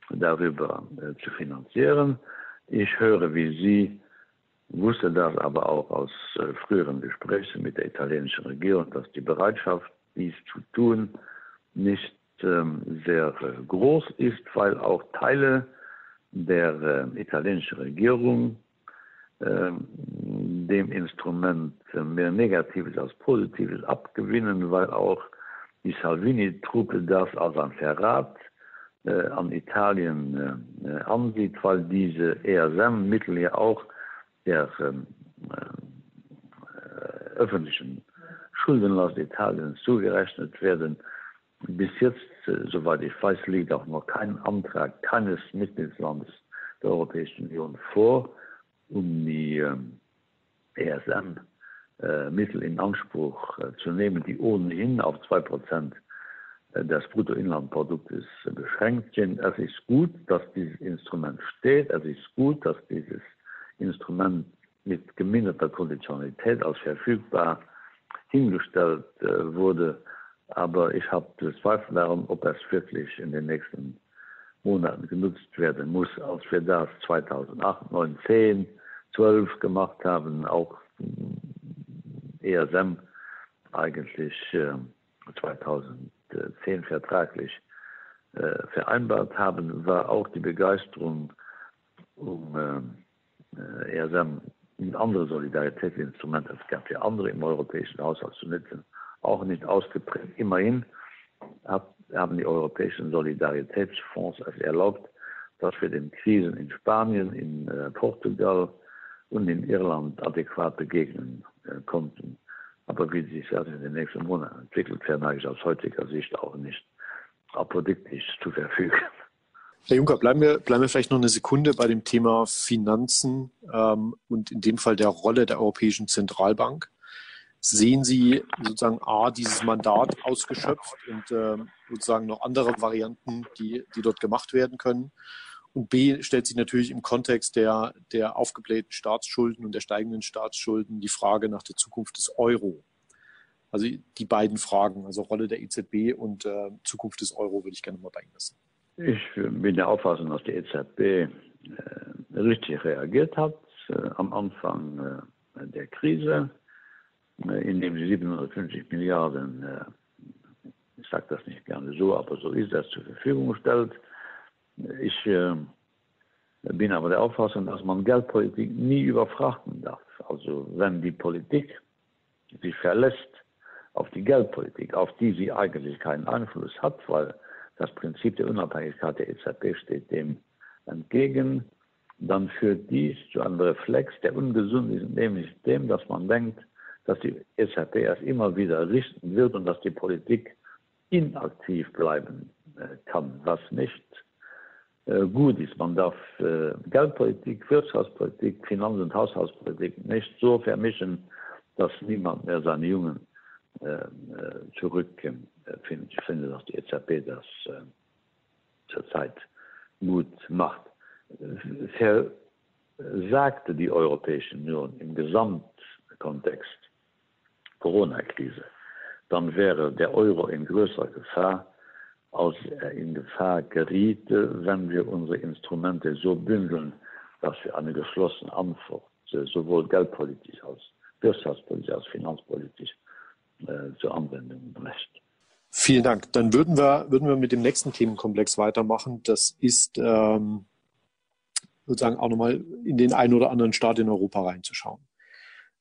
darüber äh, zu finanzieren. Ich höre, wie Sie wusste das aber auch aus äh, früheren Gesprächen mit der italienischen Regierung, dass die Bereitschaft, dies zu tun, nicht ähm, sehr äh, groß ist, weil auch Teile der äh, italienischen Regierung Ähm, dem Instrument mehr Negatives als Positives abgewinnen, weil auch die Salvini-Truppe das als ein Verrat äh, an Italien ansieht, weil diese ESM-Mittel ja auch der ähm, äh, öffentlichen Schuldenlast Italiens zugerechnet werden. Bis jetzt, äh, soweit ich weiß, liegt auch noch kein Antrag keines Mitgliedslandes der Europäischen Union vor um die ähm, ESM äh, in Anspruch äh, zu nehmen, die ohnehin auf zwei Prozent äh, des Bruttoinlandproduktes beschränkt sind. Es ist gut, dass dieses Instrument steht. Es ist gut, dass dieses Instrument mit geminderter Konditionalität als verfügbar hingestellt wurde. Aber ich habe Zweifel daran, ob es wirklich in den nächsten Monaten genutzt werden muss, als wir das 2008, 2010 12 gemacht haben, auch ESM eigentlich äh, 2010 vertraglich äh, vereinbart haben, war auch die Begeisterung um äh, ESM und andere Solidaritätsinstrumente. Es gab ja andere im europäischen Haushalt zu nutzen, auch nicht ausgeprägt. Immerhin haben die europäischen Solidaritätsfonds es erlaubt, dass wir den Krisen in Spanien, in äh, Portugal, und in Irland adäquat begegnen äh, konnten. Aber wie sich das in den nächsten Monaten entwickelt, vermag ich aus heutiger Sicht auch nicht apodiktisch zu verfügen. Herr Juncker, bleiben wir, bleiben wir vielleicht noch eine Sekunde bei dem Thema Finanzen ähm, und in dem Fall der Rolle der Europäischen Zentralbank. Sehen Sie sozusagen A, dieses Mandat ausgeschöpft und äh, sozusagen noch andere Varianten, die, die dort gemacht werden können? Und B stellt sich natürlich im Kontext der, der aufgeblähten Staatsschulden und der steigenden Staatsschulden die Frage nach der Zukunft des Euro. Also die beiden Fragen, also Rolle der EZB und äh, Zukunft des Euro, würde ich gerne mal bei Ihnen wissen. Ich bin der Auffassung, dass die EZB äh, richtig reagiert hat äh, am Anfang äh, der Krise, äh, indem sie 750 Milliarden, äh, ich sage das nicht gerne so, aber so ist das zur Verfügung stellt. Ich äh, bin aber der Auffassung, dass man Geldpolitik nie überfrachten darf. Also wenn die Politik sich verlässt auf die Geldpolitik, auf die sie eigentlich keinen Einfluss hat, weil das Prinzip der Unabhängigkeit der EZB steht dem entgegen, dann führt dies zu einem Reflex, der ungesund ist, nämlich dem, dass man denkt, dass die EZB erst immer wieder richten wird und dass die Politik inaktiv bleiben äh, kann, was nicht äh, gut ist. Man darf äh, Geldpolitik, Wirtschaftspolitik, Finanz- und Haushaltspolitik nicht so vermischen, dass niemand mehr seine Jungen zurückfindet. Ich finde, dass die EZB das zurzeit gut macht. Versagte die Europäische Union im Gesamtkontext Corona-Krise, dann wäre der Euro in größerer Gefahr, aus er in Gefahr geriete, wenn wir unsere Instrumente so bündeln, dass wir eine geschlossene Antwort sowohl geldpolitisch als wirtschaftspolitisch als finanzpolitisch äh, zur Anwendung brächt. Vielen Dank. Dann würden wir, würden wir mit dem nächsten Themenkomplex weitermachen. Das ist ähm, sozusagen auch nochmal in den einen oder anderen Staat in Europa reinzuschauen.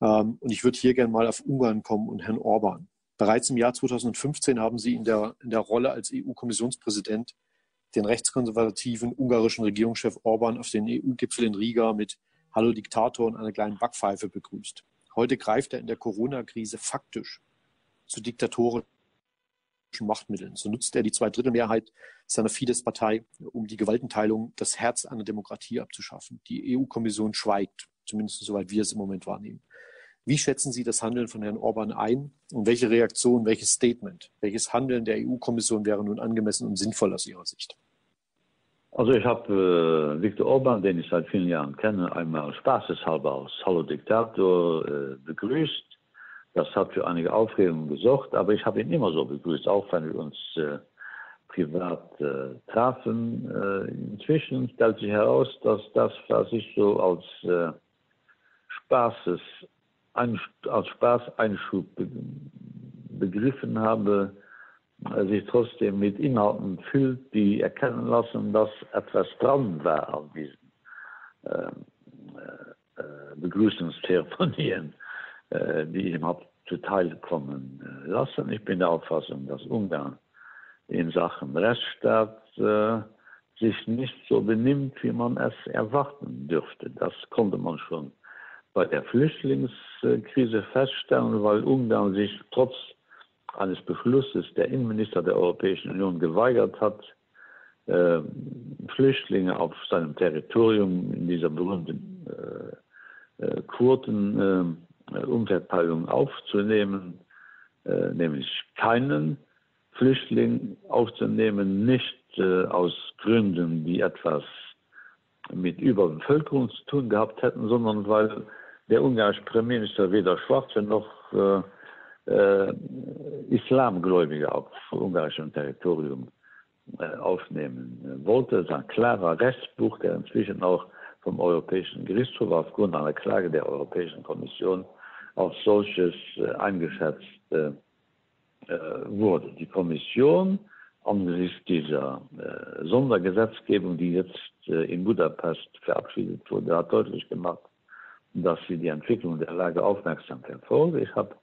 Ähm, und ich würde hier gerne mal auf Ungarn kommen und Herrn Orban. Bereits im Jahr 2015 haben Sie in der, in der Rolle als EU-Kommissionspräsident den rechtskonservativen ungarischen Regierungschef Orban auf den EU-Gipfel in Riga mit Hallo Diktator und einer kleinen Backpfeife begrüßt. Heute greift er in der Corona-Krise faktisch zu diktatorischen Machtmitteln. So nutzt er die Zweidrittelmehrheit seiner Fidesz-Partei, um die Gewaltenteilung, das Herz einer Demokratie abzuschaffen. Die EU-Kommission schweigt, zumindest soweit wir es im Moment wahrnehmen. Wie schätzen Sie das Handeln von Herrn Orban ein und welche Reaktion, welches Statement, welches Handeln der EU-Kommission wäre nun angemessen und sinnvoll aus Ihrer Sicht? Also ich habe äh, Viktor Orban, den ich seit vielen Jahren kenne, einmal spaßeshalber als Hallo Diktator äh, begrüßt Das hat für einige Aufregung gesorgt, aber ich habe ihn immer so begrüßt, auch wenn wir uns äh, privat äh, trafen. Äh, inzwischen stellt sich heraus, dass das, was ich so als äh, Spaßes, ein, als Spaßeinschub be begriffen habe, äh, sich trotzdem mit Inhalten füllt, die erkennen lassen, dass etwas dran war an diesen ähm, äh, äh, Begrüßungszeremonien. [LAUGHS] Äh, die ihm hat zuteilkommen äh, lassen. Ich bin der Auffassung, dass Ungarn in Sachen Rechtsstaat äh, sich nicht so benimmt, wie man es erwarten dürfte. Das konnte man schon bei der Flüchtlingskrise feststellen, weil Ungarn sich trotz eines Beschlusses der Innenminister der Europäischen Union geweigert hat, äh, Flüchtlinge auf seinem Territorium in dieser berühmten äh, äh, Quoten äh, aufzunehmen, äh, nämlich keinen Flüchtling aufzunehmen, nicht aus Gründen, die etwas mit Überbevölkerung zu tun gehabt hätten, sondern weil der ungarische Premierminister weder Schwarze noch äh, äh, Islamgläubige auf ungarischem Territorium äh, aufnehmen wollte. Es ist ein klarer Rechtsbuch, der inzwischen auch vom Europäischen Gerichtshof aufgrund einer Klage der Europäischen Kommission als solches äh, eingeschätzt äh, äh, wurde. Die Kommission angesichts dieser äh, Sondergesetzgebung, die jetzt äh, in Budapest verabschiedet wurde, hat deutlich gemacht, dass sie die Entwicklung der Lage aufmerksam verfolgt. Ich habe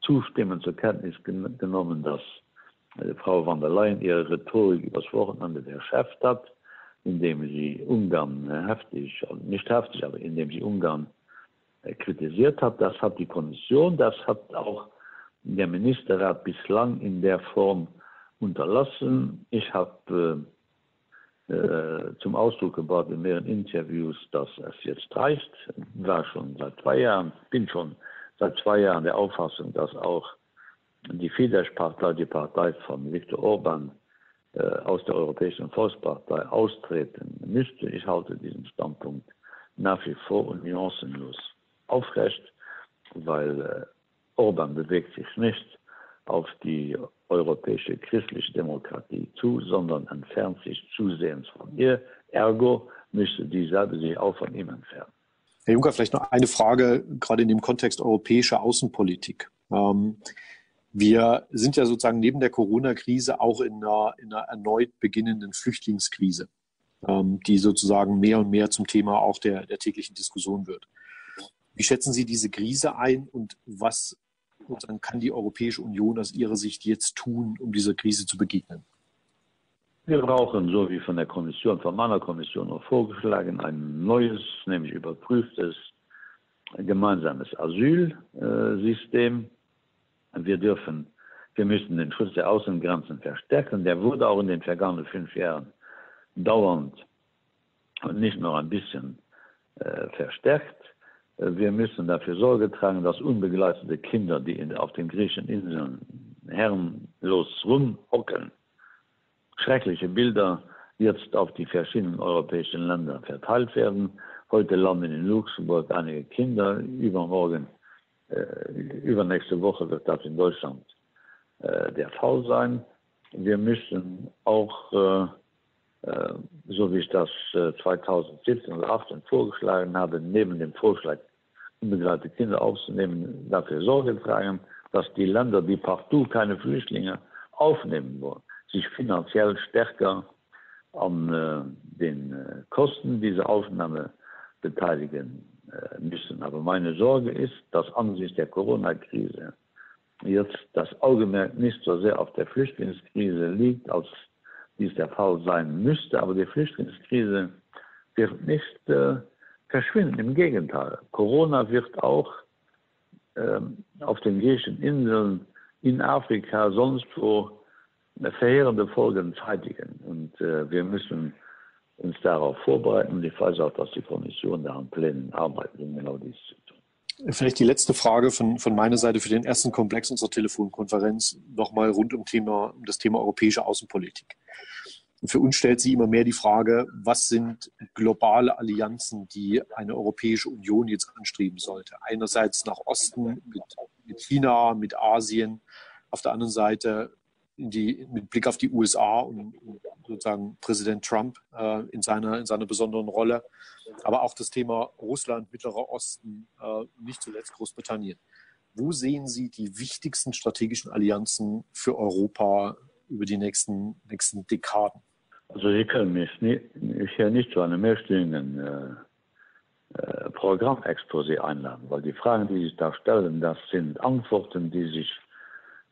zustimmend zur Kenntnis gen genommen, dass äh, Frau van der Leyen ihre Rhetorik übers Wochenende verschärft hat, indem sie Ungarn äh, heftig, nicht heftig, aber indem sie Ungarn Äh, kritisiert hat. Das hat die Kommission, das hat auch der Ministerrat bislang in der Form unterlassen. Ich habe äh, äh, zum Ausdruck gebracht in mehreren Interviews, dass es jetzt reicht. war schon seit zwei Jahren, bin schon seit zwei Jahren der Auffassung, dass auch die Fideszpartei, die Partei von Viktor Orban äh, aus der Europäischen Volkspartei austreten müsste. Ich halte diesen Standpunkt nach wie vor und nuancenlos aufrecht, weil äh, Orban bewegt sich nicht auf die europäische christliche Demokratie zu, sondern entfernt sich zusehends von ihr. Ergo müsste dieselbe sich auch von ihm entfernen. Herr Juncker, vielleicht noch eine Frage, gerade in dem Kontext europäischer Außenpolitik. Ähm, wir sind ja sozusagen neben der Corona-Krise auch in einer, in einer erneut beginnenden Flüchtlingskrise, ähm, die sozusagen mehr und mehr zum Thema auch der, der täglichen Diskussion wird. Wie schätzen Sie diese Krise ein und was kann die Europäische Union aus Ihrer Sicht jetzt tun, um dieser Krise zu begegnen? Wir brauchen, so wie von der Kommission, von meiner Kommission noch vorgeschlagen, ein neues, nämlich überprüftes gemeinsames Asylsystem. Wir dürfen, wir müssen den Schutz der Außengrenzen verstärken. Der wurde auch in den vergangenen fünf Jahren dauernd und nicht noch ein bisschen äh, verstärkt. Äh, wir müssen dafür Sorge tragen, dass unbegleitete Kinder, die in, auf den griechischen Inseln herrenlos rumhocken, schreckliche Bilder jetzt auf die verschiedenen europäischen Länder verteilt werden. Heute landen in Luxemburg einige Kinder, übermorgen, äh, übernächste Woche wird das in Deutschland äh, der Fall sein. Wir müssen auch äh, äh, so wie ich das 2017 oder 2018 vorgeschlagen habe, neben dem Vorschlag unbegleitete Kinder aufzunehmen, dafür Sorge tragen, dass die Länder, die partout keine Flüchtlinge aufnehmen wollen, sich finanziell stärker an äh, den äh, Kosten dieser Aufnahme beteiligen äh, müssen. Aber meine Sorge ist, dass angesichts der Corona-Krise jetzt das Augenmerk nicht so sehr auf der Flüchtlingskrise liegt, als dies der Fall sein müsste, aber die Flüchtlingskrise wird nicht äh, verschwinden. Im Gegenteil, Corona wird auch ähm, auf den griechischen Inseln in Afrika sonst wo verheerende Folgen zeitigen. Und äh, wir müssen uns darauf vorbereiten. Und ich weiß auch, dass die Kommission da an Plänen arbeitet, um genau dies zu tun. Vielleicht die letzte Frage von, von meiner Seite für den ersten Komplex unserer Telefonkonferenz nochmal rund um, Thema, um das Thema europäische Außenpolitik. Und für uns stellt sich immer mehr die Frage, was sind globale Allianzen, die eine Europäische Union jetzt anstreben sollte? Einerseits nach Osten mit, mit China, mit Asien, auf der anderen Seite die, mit Blick auf die USA und, sozusagen Präsident Trump äh, in, seiner, in seiner besonderen Rolle, aber auch das Thema Russland, Mittlerer Osten, äh, nicht zuletzt Großbritannien. Wo sehen Sie die wichtigsten strategischen Allianzen für Europa über die nächsten, nächsten Dekaden? Also Sie können mich ich hier nicht zu einem mehrstündigen äh, äh, Programmexposé einladen, weil die Fragen, die sich da stellen, das sind Antworten, die sich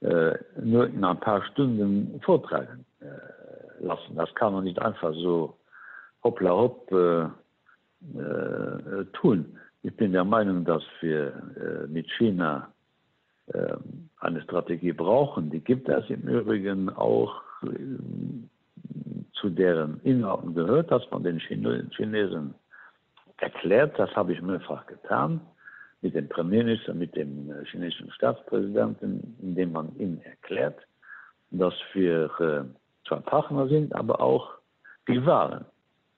äh, nur in ein paar Stunden vortragen äh, lassen. Das kann man nicht einfach so hoppla hopp äh, äh, tun. Ich bin der Meinung, dass wir mit China eine Strategie brauchen. Die gibt es im Übrigen auch zu deren Inhalten gehört, dass man den Chinesen erklärt. Das habe ich mehrfach getan mit dem Premierminister, mit dem äh, chinesischen Staatspräsidenten, indem man ihnen erklärt, dass wir äh, zwar Partner sind, aber auch Rivalen,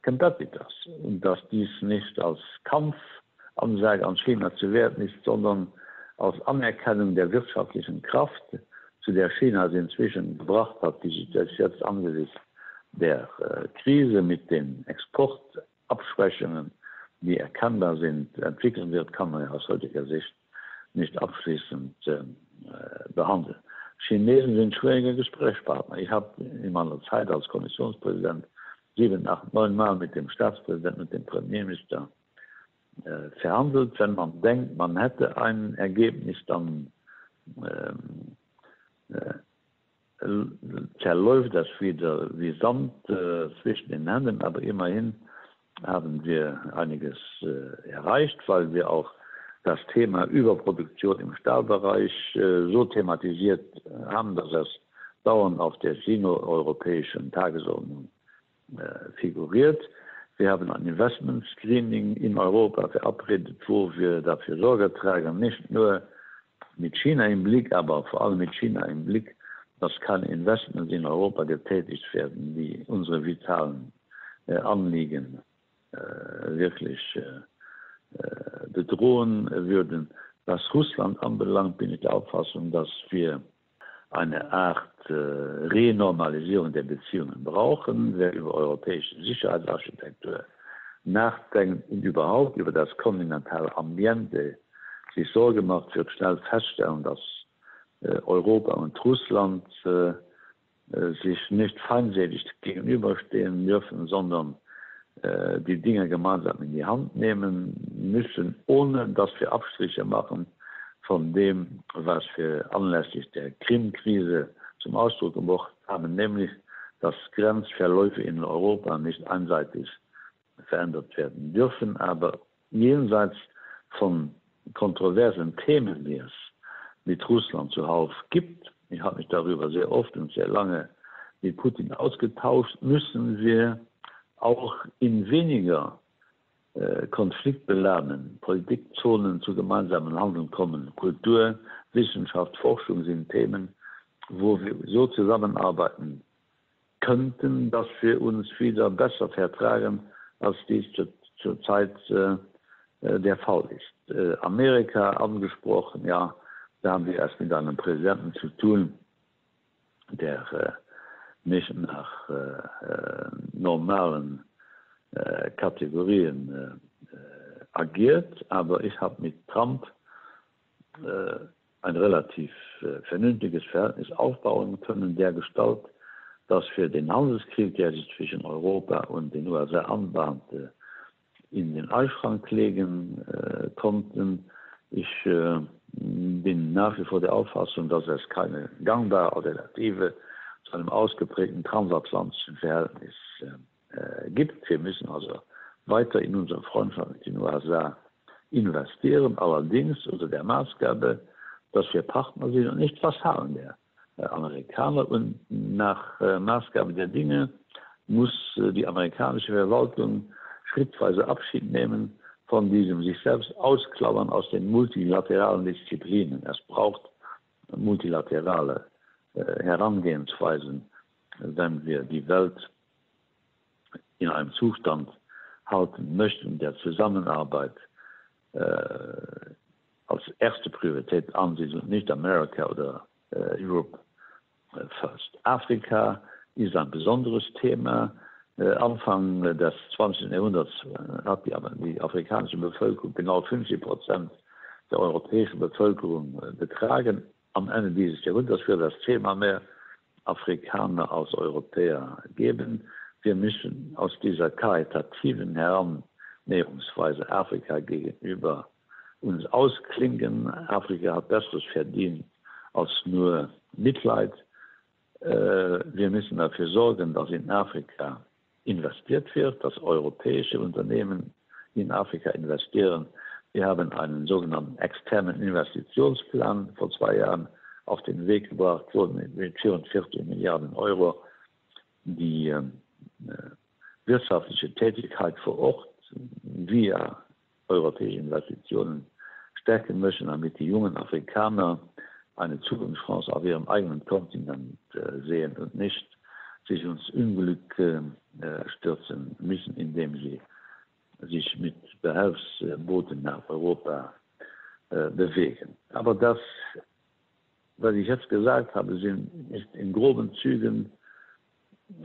Competitors, und dass dies nicht als Kampfansage an China zu werden ist, sondern als Anerkennung der wirtschaftlichen Kraft, zu der China sie inzwischen gebracht hat, die sich das jetzt angesichts der äh, Krise mit den Exportabschwächungen die erkennbar sind, entwickeln wird, kann man ja aus heutiger Sicht nicht abschließend äh, behandeln. Chinesen sind schwierige Gesprächspartner. Ich habe in meiner Zeit als Kommissionspräsident sieben, acht, neun Mal mit dem Staatspräsidenten und dem Premierminister äh, verhandelt. Wenn man denkt, man hätte ein Ergebnis, dann ähm, äh, zerläuft das wieder wie Sand äh, zwischen den Händen, aber immerhin haben wir einiges äh, erreicht, weil wir auch das Thema Überproduktion im Stahlbereich äh, so thematisiert haben, dass es dauernd auf der sino-europäischen Tagesordnung äh, figuriert. Wir haben ein Investment Screening in Europa verabredet, wo wir dafür Sorge tragen, nicht nur mit China im Blick, aber vor allem mit China im Blick, dass keine Investments in Europa getätigt werden, die unsere vitalen äh, Anliegen äh, wirklich äh, äh, bedrohen würden. Was Russland anbelangt, bin ich der Auffassung, dass wir eine Art Renormalisierung der Beziehungen brauchen, wer über europäische Sicherheitsarchitektur nachdenkt und überhaupt über das kontinentale Ambiente sich Sorge macht, wird schnell feststellen, dass Europa und Russland sich nicht feindselig gegenüberstehen dürfen, sondern Äh, die Dinge gemeinsam in die Hand nehmen müssen, ohne dass wir Abstriche machen von dem, was wir anlässlich der Krimkrise zum Ausdruck gebracht haben, nämlich dass Grenzverläufe in Europa nicht einseitig verändert werden dürfen, aber jenseits von kontroversen Themen, die es mit Russland zuhauf gibt, ich habe mich darüber sehr oft und sehr lange mit Putin ausgetauscht, müssen wir auch in weniger äh, konfliktbeladenen Politikzonen zu gemeinsamen Handeln kommen. Kultur, Wissenschaft, Forschung sind Themen, wo wir so zusammenarbeiten könnten, dass wir uns wieder besser vertragen, als dies zurzeit zur äh, der Fall ist. Äh, Amerika angesprochen, ja, da haben wir erst mit einem Präsidenten zu tun, der äh, nicht nach äh, äh, normalen äh, Kategorien äh, agiert, aber ich habe mit Trump äh, ein relativ äh, vernünftiges Verhältnis aufbauen können, der Gestalt, dass wir den Handelskrieg, der sich zwischen Europa und den USA anbahnte, in den Eisschrank legen äh, konnten. Ich äh, bin nach wie vor der Auffassung, dass es keine gangbare Alternative zu einem ausgeprägten transatlantischen Verhältnis äh, gibt. Wir müssen also weiter in unsere Freundschaft mit den USA investieren, allerdings unter der Maßgabe, dass wir Partner sind und nicht Vasallen der äh, Amerikaner. Und nach äh, Maßgabe der Dinge muss äh, die amerikanische Verwaltung schrittweise Abschied nehmen von diesem sich selbst ausklammern aus den multilateralen Disziplinen. Es braucht multilaterale äh, Herangehensweisen, wenn wir die Welt in einem Zustand halten möchten, der Zusammenarbeit äh, als erste Priorität ansieht und nicht Amerika oder äh, Europe äh, first. Afrika ist ein besonderes Thema. Äh, Anfang des 20. Jahrhunderts äh, hat die, die afrikanische Bevölkerung genau 50 Prozent der europäischen Bevölkerung äh, betragen. Am Ende dieses Jahrhunderts wird das Thema mehr Afrikaner als Europäer geben. Wir müssen aus dieser karitativen Herannäherungsweise Afrika gegenüber uns ausklingen. Afrika hat Besseres verdient als nur Mitleid. Wir müssen dafür sorgen, dass in Afrika investiert wird, dass europäische Unternehmen in Afrika investieren. Wir haben einen sogenannten externen Investitionsplan vor zwei Jahren auf den Weg gebracht worden mit 44 Milliarden Euro, die äh, wirtschaftliche Tätigkeit vor Ort via europäische Investitionen stärken möchten, damit die jungen Afrikaner eine Zukunftschance auf ihrem eigenen Kontinent äh, sehen und nicht sich ins Unglück äh, stürzen müssen, indem sie sich mit Behelfsbooten nach Europa äh, bewegen. Aber das, was ich jetzt gesagt habe, ist in groben Zügen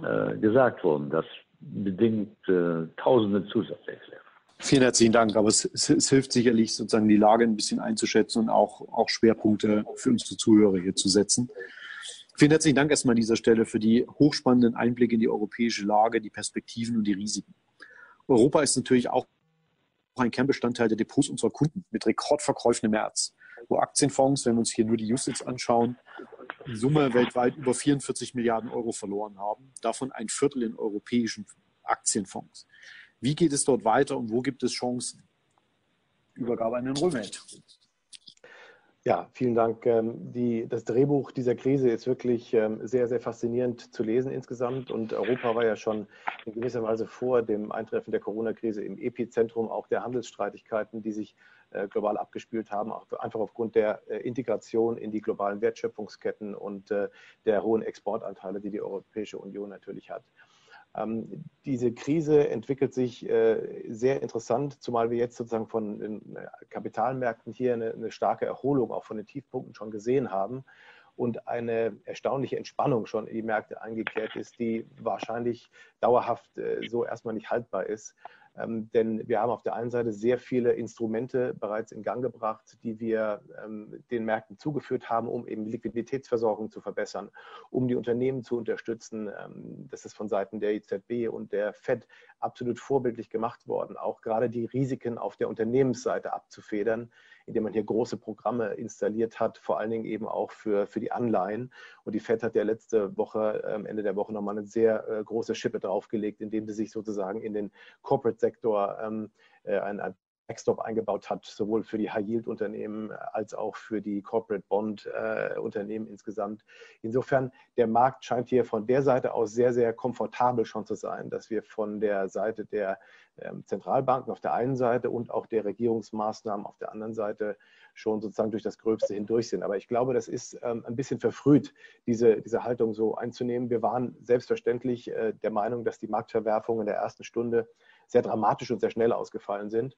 äh, gesagt worden. Das bedingt äh, tausende Zusatzerklärungen. Vielen herzlichen Dank. Aber es, es, es, hilft sicherlich, sozusagen die Lage ein bisschen einzuschätzen und auch, auch Schwerpunkte für unsere Zuhörer hier zu setzen. Vielen herzlichen Dank erstmal an dieser Stelle für die hochspannenden Einblicke in die europäische Lage, die Perspektiven und die Risiken. Europa ist natürlich auch ein Kernbestandteil der Depots unserer Kunden mit Rekordverkäufen im März, wo Aktienfonds, wenn wir uns hier nur die Usage anschauen, in Summe weltweit über 44 Milliarden Euro verloren haben, davon ein Viertel in europäischen Aktienfonds. Wie geht es dort weiter und wo gibt es Chancen? Übergabe an den Röhmelt. Ja, vielen Dank. Ähm, die, das Drehbuch dieser Krise ist wirklich ähm, sehr, sehr faszinierend zu lesen insgesamt. Und Europa war ja schon in gewisser Weise vor dem Eintreffen der Corona-Krise im Epizentrum auch der Handelsstreitigkeiten, die sich äh, global abgespielt haben, einfach aufgrund der äh, Integration in die globalen Wertschöpfungsketten und äh, der hohen Exportanteile, die die Europäische Union natürlich hat. Ähm, diese Krise entwickelt sich äh, sehr interessant, zumal wir jetzt sozusagen von den äh, Kapitalmärkten hier eine, eine starke Erholung auch von den Tiefpunkten schon gesehen haben und eine erstaunliche Entspannung schon in die Märkte eingekehrt ist, die wahrscheinlich dauerhaft äh, so erstmal nicht haltbar ist. Ähm, denn wir haben auf der einen Seite sehr viele Instrumente bereits in Gang gebracht, die wir ähm, den Märkten zugeführt haben, um eben Liquiditätsversorgung zu verbessern, um die Unternehmen zu unterstützen. Ähm, das ist von Seiten der EZB und der FED absolut vorbildlich gemacht worden, auch gerade die Risiken auf der Unternehmensseite abzufedern indem man hier große Programme installiert hat, vor allen Dingen eben auch für, für die Anleihen. Und die FED hat ja letzte Woche, ähm, Ende der Woche nochmal eine sehr äh, große Schippe draufgelegt, indem sie sich sozusagen in den Corporate-Sektor ähm, äh, ein, ein Backstop eingebaut hat, sowohl für die High-Yield-Unternehmen als auch für die Corporate Bond-Unternehmen insgesamt. Insofern, der Markt scheint hier von der Seite aus sehr, sehr komfortabel schon zu sein, dass wir von der Seite der ähm, Zentralbanken auf der einen Seite und auch der Regierungsmaßnahmen auf der anderen Seite schon sozusagen durch das Gröbste hindurch sind. Aber ich glaube, das ist ähm, ein bisschen verfrüht, diese, diese Haltung so einzunehmen. Wir waren selbstverständlich äh, der Meinung, dass die Marktverwerfungen in der ersten Stunde sehr dramatisch und sehr schnell ausgefallen sind.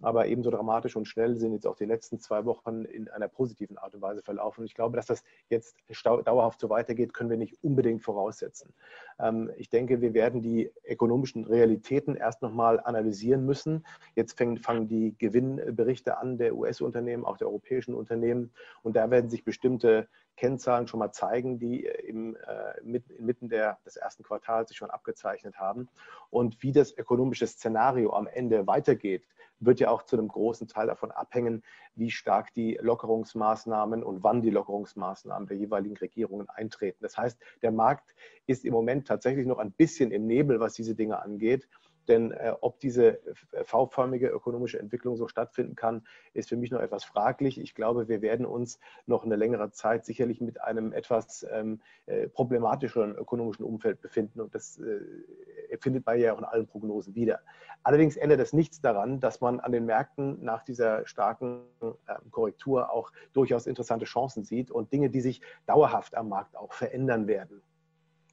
Aber ebenso dramatisch und schnell sind jetzt auch die letzten zwei Wochen in einer positiven Art und Weise verlaufen. Und ich glaube, dass das jetzt dauerhaft so weitergeht, können wir nicht unbedingt voraussetzen. Ähm, ich denke, wir werden die ökonomischen Realitäten erst nochmal analysieren müssen. Jetzt fangen die Gewinnberichte an der US-Unternehmen, auch der europäischen Unternehmen. Und da werden sich bestimmte Kennzahlen schon mal zeigen, die äh, im, äh, inmitten der, des ersten Quartals sich schon abgezeichnet haben. Und wie das ökonomische Szenario am Ende weitergeht, wird ja auch zu einem großen Teil davon abhängen, wie stark die Lockerungsmaßnahmen und wann die Lockerungsmaßnahmen der jeweiligen Regierungen eintreten. Das heißt, der Markt ist im Moment tatsächlich noch ein bisschen im Nebel, was diese Dinge angeht. Denn äh, ob diese V-förmige ökonomische Entwicklung so stattfinden kann, ist für mich noch etwas fraglich. Ich glaube, wir werden uns noch eine längere Zeit sicherlich mit einem etwas ähm, äh, problematischeren ökonomischen Umfeld befinden. Und das äh, findet man ja auch in allen Prognosen wieder. Allerdings ändert das nichts daran, dass man an den Märkten nach dieser starken ähm, Korrektur auch durchaus interessante Chancen sieht und Dinge, die sich dauerhaft am Markt auch verändern werden.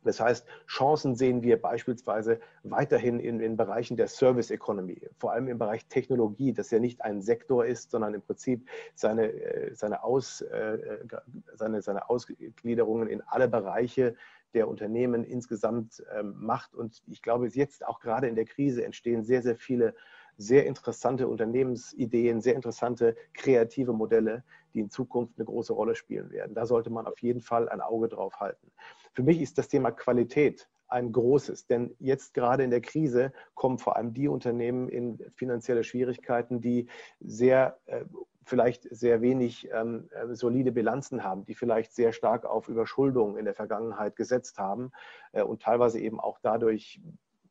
Das heißt, Chancen sehen wir beispielsweise weiterhin in, in Bereichen der Service Economy, vor allem im Bereich Technologie, das ja nicht ein Sektor ist, sondern im Prinzip seine, äh, seine, Aus, äh, seine, seine Ausgliederungen in alle Bereiche der Unternehmen insgesamt ähm, macht. Und ich glaube, jetzt auch gerade in der Krise entstehen sehr, sehr viele sehr interessante Unternehmensideen, sehr interessante kreative Modelle, die in Zukunft eine große Rolle spielen werden. Da sollte man auf jeden Fall ein Auge drauf halten. Für mich ist das Thema Qualität ein großes, denn jetzt gerade in der Krise kommen vor allem die Unternehmen in finanzielle Schwierigkeiten, die sehr äh, vielleicht sehr wenig ähm, äh, solide Bilanzen haben, die vielleicht sehr stark auf Überschuldung in der Vergangenheit gesetzt haben äh, und teilweise eben auch dadurch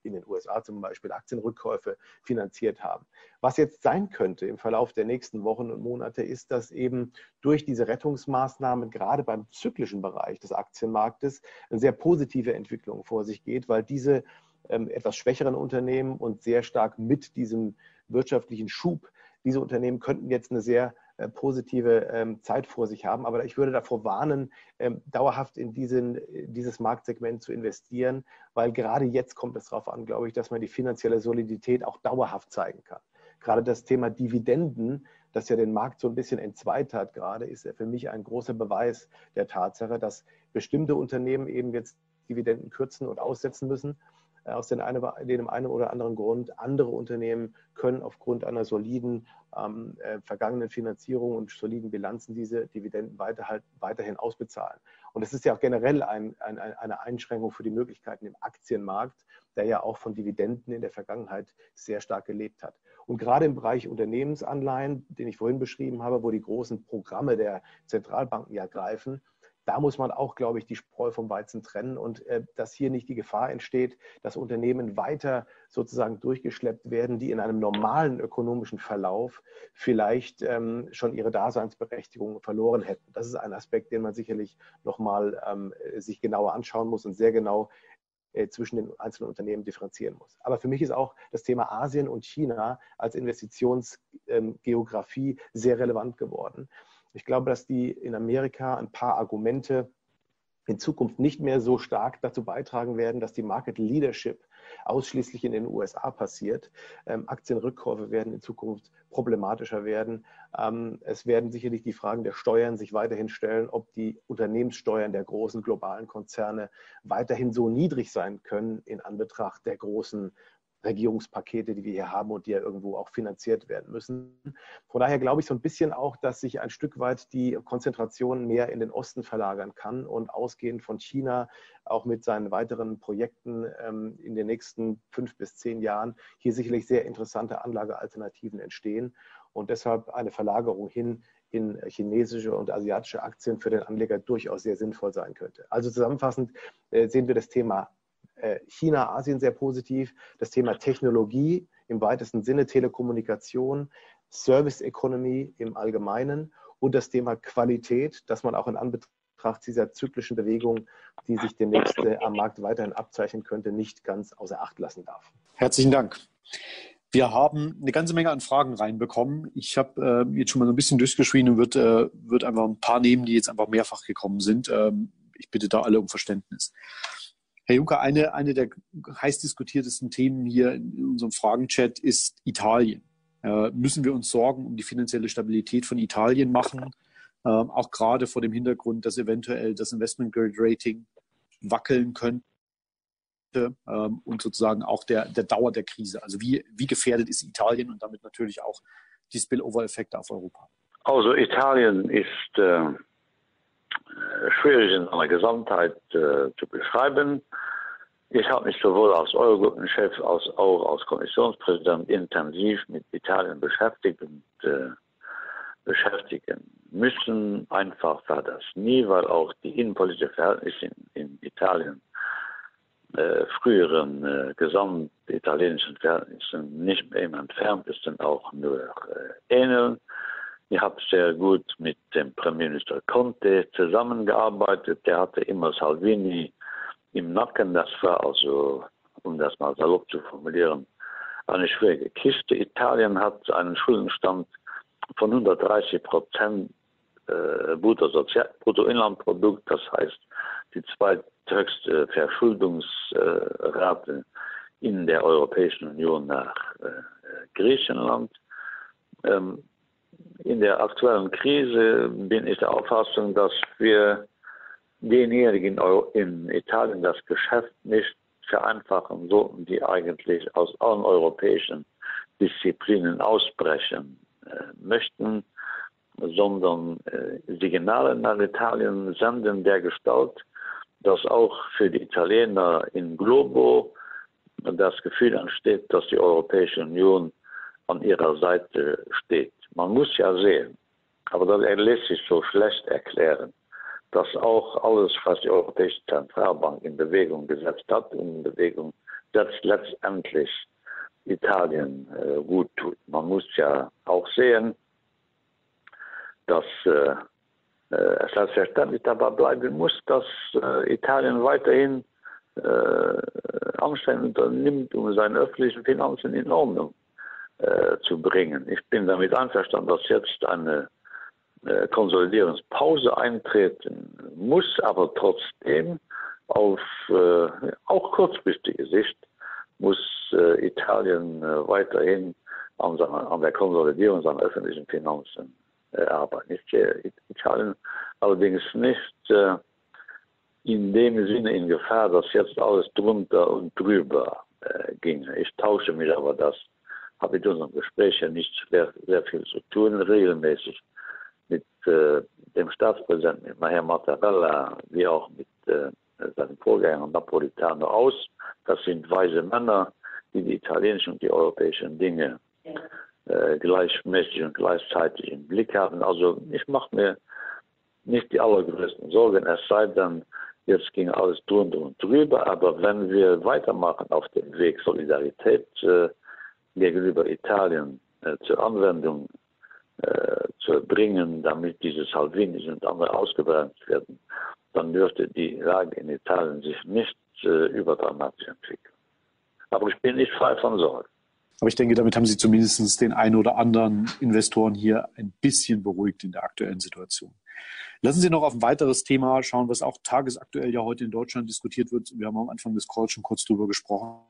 in den USA zum Beispiel Aktienrückkäufe finanziert haben. Was jetzt sein könnte im Verlauf der nächsten Wochen und Monate ist, dass eben durch diese Rettungsmaßnahmen gerade beim zyklischen Bereich des Aktienmarktes eine sehr positive Entwicklung vor sich geht, weil diese ähm, etwas schwächeren Unternehmen und sehr stark mit diesem wirtschaftlichen Schub, diese Unternehmen könnten jetzt eine sehr positive ähm, Zeit vor sich haben. Aber ich würde davor warnen, ähm, dauerhaft in diesen, dieses Marktsegment zu investieren, weil gerade jetzt kommt es darauf an, glaube ich, dass man die finanzielle Solidität auch dauerhaft zeigen kann. Gerade das Thema Dividenden, das ja den Markt so ein bisschen entzweit hat gerade, ist für mich ein großer Beweis der Tatsache, dass bestimmte Unternehmen eben jetzt Dividenden kürzen und aussetzen müssen äh, aus den eine, dem einen oder anderen Grund. Andere Unternehmen können aufgrund einer soliden ähm, äh, vergangenen Finanzierung und soliden Bilanzen diese Dividenden weiter, halt, weiterhin ausbezahlen. Und es ist ja auch generell ein, ein, eine Einschränkung für die Möglichkeiten im Aktienmarkt, der ja auch von Dividenden in der Vergangenheit sehr stark gelebt hat. Und gerade im Bereich Unternehmensanleihen, den ich vorhin beschrieben habe, wo die großen Programme der Zentralbanken ja greifen, da muss man auch, glaube ich, die Spreu vom Weizen trennen und äh, dass hier nicht die Gefahr entsteht, dass Unternehmen weiter sozusagen durchgeschleppt werden, die in einem normalen ökonomischen Verlauf vielleicht ähm, schon ihre Daseinsberechtigung verloren hätten. Das ist ein Aspekt, den man sicherlich nochmal ähm, sich genauer anschauen muss und sehr genau äh, zwischen den einzelnen Unternehmen differenzieren muss. Aber für mich ist auch das Thema Asien und China als Investitionsgeografie ähm, sehr relevant geworden. Ich glaube, dass die in Amerika ein paar Argumente in Zukunft nicht mehr so stark dazu beitragen werden, dass die Market Leadership ausschließlich in den USA passiert. Ähm, Aktienrückkäufe werden in Zukunft problematischer werden. Ähm, es werden sicherlich die Fragen der Steuern sich weiterhin stellen, ob die Unternehmenssteuern der großen globalen Konzerne weiterhin so niedrig sein können in Anbetracht der großen Regierungspakete, die wir hier haben und die ja irgendwo auch finanziert werden müssen. Von daher glaube ich so ein bisschen auch, dass sich ein Stück weit die Konzentration mehr in den Osten verlagern kann und ausgehend von China auch mit seinen weiteren Projekten ähm, in den nächsten fünf bis zehn Jahren hier sicherlich sehr interessante Anlagealternativen entstehen und deshalb eine Verlagerung hin in chinesische und asiatische Aktien für den Anleger durchaus sehr sinnvoll sein könnte. Also zusammenfassend äh, sehen wir das Thema China, Asien sehr positiv. Das Thema Technologie im weitesten Sinne Telekommunikation, Service Economy im Allgemeinen und das Thema Qualität, dass man auch in Anbetracht dieser zyklischen Bewegung, die sich demnächst äh, am Markt weiterhin abzeichnen könnte, nicht ganz außer Acht lassen darf. Herzlichen Dank. Wir haben eine ganze Menge an Fragen reinbekommen. Ich habe äh, jetzt schon mal so ein bisschen durchgeschrien und würde äh, würd einfach ein paar nehmen, die jetzt einfach mehrfach gekommen sind. Ähm, ich bitte da alle um Verständnis. Herr Juncker, eine, eine der heiß diskutiertesten Themen hier in unserem Fragenchat ist Italien. Äh, müssen wir uns Sorgen um die finanzielle Stabilität von Italien machen? Äh, auch gerade vor dem Hintergrund, dass eventuell das Investment Grade Rating wackeln könnte ähm, und sozusagen auch der, der Dauer der Krise. Also wie, wie gefährdet ist Italien und damit natürlich auch die Spillover-Effekte auf Europa? Also Italien ist äh, schwierig in einer Gesamtheit äh, zu beschreiben. Ich habe mich sowohl als Eurogruppenchef als auch als Kommissionspräsident intensiv mit Italien beschäftigt und äh, beschäftigen müssen. Einfach war das nie, weil auch die innenpolitische Verhältnisse in, in Italien äh, früheren äh, gesamtitalienischen Verhältnissen nicht mehr immer entfernt ist und auch nur äh, ähneln. Ich habe sehr gut mit dem Premierminister Conte zusammengearbeitet. Der hatte immer Salvini im Nacken. Das war also, um das mal salopp zu formulieren, eine schwierige Kiste. Italien hat einen Schuldenstand von 130 Prozent äh, Bruttoinlandprodukt, das heißt die zweithöchste Verschuldungsrate in der Europäischen Union nach äh, Griechenland. Ähm, in der aktuellen Krise bin ich der Auffassung, dass wir denjenigen in Italien das Geschäft nicht vereinfachen sollten, die eigentlich aus allen europäischen Disziplinen ausbrechen äh, möchten, sondern äh, Signale nach Italien senden der Gestalt, dass auch für die Italiener in Globo das Gefühl entsteht, dass die Europäische Union an ihrer Seite steht. Man muss ja sehen, aber das lässt sich so schlecht erklären, dass auch alles, was die Europäische Zentralbank in Bewegung gesetzt hat, in Bewegung setzt letztendlich Italien äh, gut tut. Man muss ja auch sehen, dass äh, äh, es selbstverständlich dabei bleiben muss, dass äh, Italien weiterhin äh, Anstrengungen unternimmt, um seine öffentlichen Finanzen in Ordnung äh, zu bringen. Ich bin damit einverstanden, dass jetzt eine äh, Konsolidierungspause eintreten muss, aber trotzdem auf äh, auch kurzfristige Sicht muss äh, Italien äh, weiterhin an, an der Konsolidierung seiner öffentlichen Finanzen arbeiten. Ich sehe Italien allerdings nicht in dem Sinne in Gefahr, dass jetzt alles drunter und drüber äh, ginge. Ich tausche mich aber das habe in unserem Gespräch ja nicht sehr, sehr viel zu tun, regelmäßig mit äh, dem Staatspräsidenten, mit Maher Mattarella, wie auch mit äh, seinem Vorgänger Napolitano aus. Das sind weise Männer, die die italienischen und die europäischen Dinge äh, gleichmäßig und gleichzeitig im Blick haben. Also ich mache mir nicht die allergrößten Sorgen, es sei denn, jetzt ging alles drunter und drüber, aber wenn wir weitermachen auf dem Weg Solidarität, äh, gegenüber Italien äh, zur Anwendung äh, zu bringen, damit diese Salvinis und andere ausgebremst werden, dann dürfte die Lage in Italien sich nicht äh, überdramatisch entwickeln. Aber ich bin nicht frei von Sorge. Aber ich denke, damit haben Sie zumindest den einen oder anderen Investoren hier ein bisschen beruhigt in der aktuellen Situation. Lassen Sie noch auf ein weiteres Thema schauen, was auch tagesaktuell ja heute in Deutschland diskutiert wird. Wir haben am Anfang des Calls schon kurz darüber gesprochen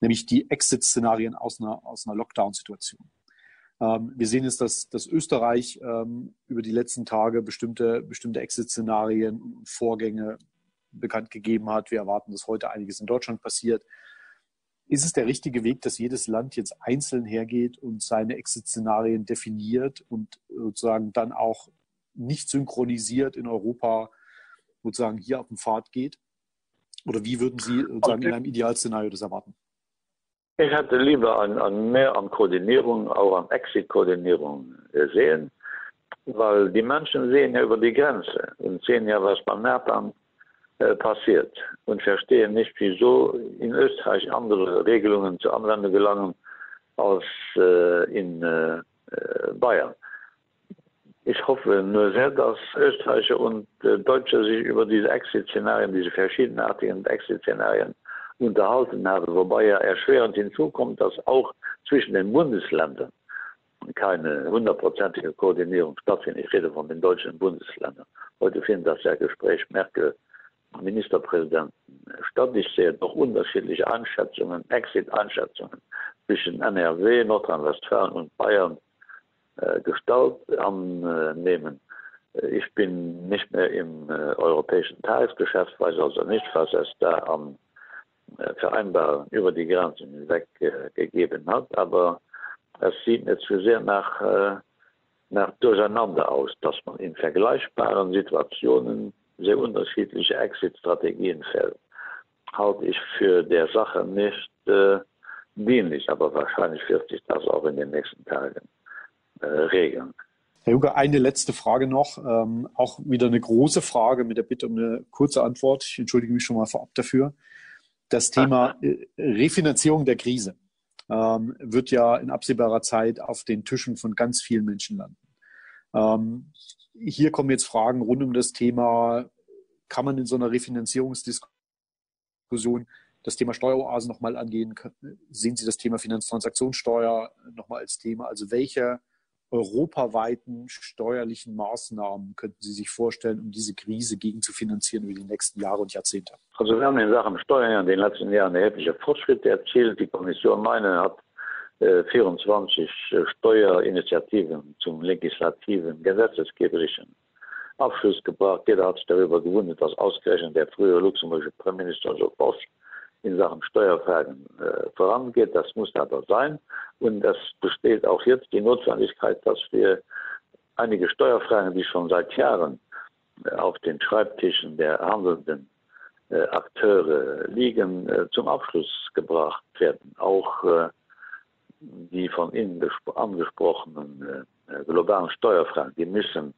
nämlich die Exit-Szenarien aus einer, aus einer Lockdown-Situation. Ähm, wir sehen jetzt, dass, dass Österreich ähm, über die letzten Tage bestimmte, bestimmte Exit-Szenarien und Vorgänge bekannt gegeben hat. Wir erwarten, dass heute einiges in Deutschland passiert. Ist es der richtige Weg, dass jedes Land jetzt einzeln hergeht und seine Exit-Szenarien definiert und sozusagen dann auch nicht synchronisiert in Europa sozusagen hier auf den Pfad geht? Oder wie würden Sie sozusagen in einem Idealszenario das erwarten? Ich hätte lieber an, an mehr an Koordinierung, auch an Exit-Koordinierung sehen, weil die Menschen sehen ja über die Grenze und sehen ja, was man Japan äh, passiert und verstehen nicht wieso in österreich andere regelungen zur anwendung gelangen als äh, in äh, äh bayern. Ich hoffe nur sehr dass österreicher und äh, deutsche sich über diese exitszenarien diese verschiedenartigen exitszenarien unterhalten haben wobei er erschwerend hinzukommt dass auch zwischen den bundesländern keine hundertprozentige koordinierung stattfindet. Ich rede von den deutschen bundesländern. Heute finden das ja gespräch merkel Ministerpräsidenten statt. Ich sehe doch unterschiedliche Einschätzungen, Exit-Einschätzungen zwischen NRW, Nordrhein-Westfalen und Bayern äh, Gestalt annehmen. Äh, ich bin nicht mehr im äh, europäischen Tagesgeschäft, weiß also nicht, was es da an äh, Vereinbarungen über die Grenzen hinweg äh, gegeben hat, aber es sieht jetzt für sehr nach, äh, nach durcheinander aus, dass man in vergleichbaren Situationen sehr unterschiedliche Exit-Strategien fällt. Halte ich für der Sache nicht äh, dienlich, aber wahrscheinlich wird sich das auch in den nächsten Tagen äh, regeln. Herr Juncker, eine letzte Frage noch, ähm, auch wieder eine große Frage mit der Bitte um eine kurze Antwort. Ich entschuldige mich schon mal vorab dafür. Das Thema äh, Refinanzierung der Krise ähm, wird ja in absehbarer Zeit auf den Tischen von ganz vielen Menschen landen. Ähm, hier kommen jetzt Fragen rund um das Thema, kann man in so einer Refinanzierungsdiskussion das Thema Steueroasen noch mal angehen? Sehen Sie das Thema Finanztransaktionssteuer noch mal als Thema? Also welche europaweiten steuerlichen Maßnahmen könnten Sie sich vorstellen, um diese Krise gegen zu finanzieren über die nächsten Jahre und Jahrzehnte? Also wir haben in Sachen Steuern in den letzten Jahren erhebliche Fortschritte erzielt. Die Kommission meine hat 24 äh, Steuerinitiativen zum legislativen gesetzesgeberischen Abschluss gebracht. Jeder hat sich darüber gewundert, dass ausgerechnet der frühere luxemburgische Premierminister so Post in Sachen Steuerfragen äh, vorangeht. Das muss aber sein. Und es besteht auch jetzt die Notwendigkeit, dass wir einige Steuerfragen, die schon seit Jahren äh, auf den Schreibtischen der handelnden äh, Akteure liegen, äh, zum Abschluss gebracht werden. Auch äh, die von Ihnen angesprochenen äh, globalen Steuerfragen, die müssen,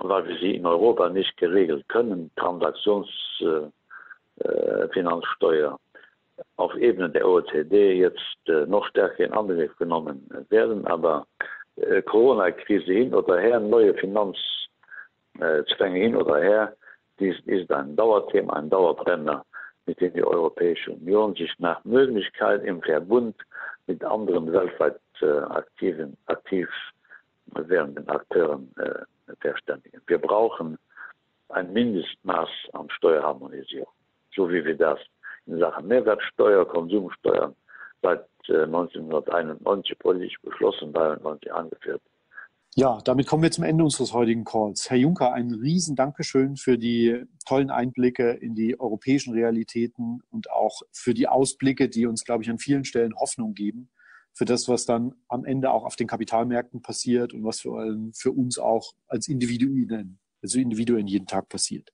weil wir sie in Europa nicht geregelt können, Transaktionsfinanzsteuer äh, auf Ebene der OECD jetzt äh, noch stärker in Angriff genommen werden. Aber äh, Corona-Krise hin oder her, neue Finanzzwänge hin oder her, dies ist ein Dauerthema, ein Dauerbrenner, mit dem die Europäische Union sich nach Möglichkeit im Verbund mit anderen weltweit äh, aktiven aktiv werdenden Akteuren verständigen. Wir brauchen ein Mindestmaß an Steuerharmonisierung, so wie wir das in Sachen Mehrwertsteuer, Konsumsteuern seit äh, 1991 politisch beschlossen waren und sie angeführt. Ja, damit kommen wir zum Ende unseres heutigen Calls. Herr Juncker, ein riesen Dankeschön für die tollen Einblicke in die europäischen Realitäten und auch für die Ausblicke, die uns, glaube ich, an vielen Stellen Hoffnung geben für das, was dann am Ende auch auf den Kapitalmärkten passiert und was vor allem für uns auch als Individuen, also Individuen jeden Tag passiert.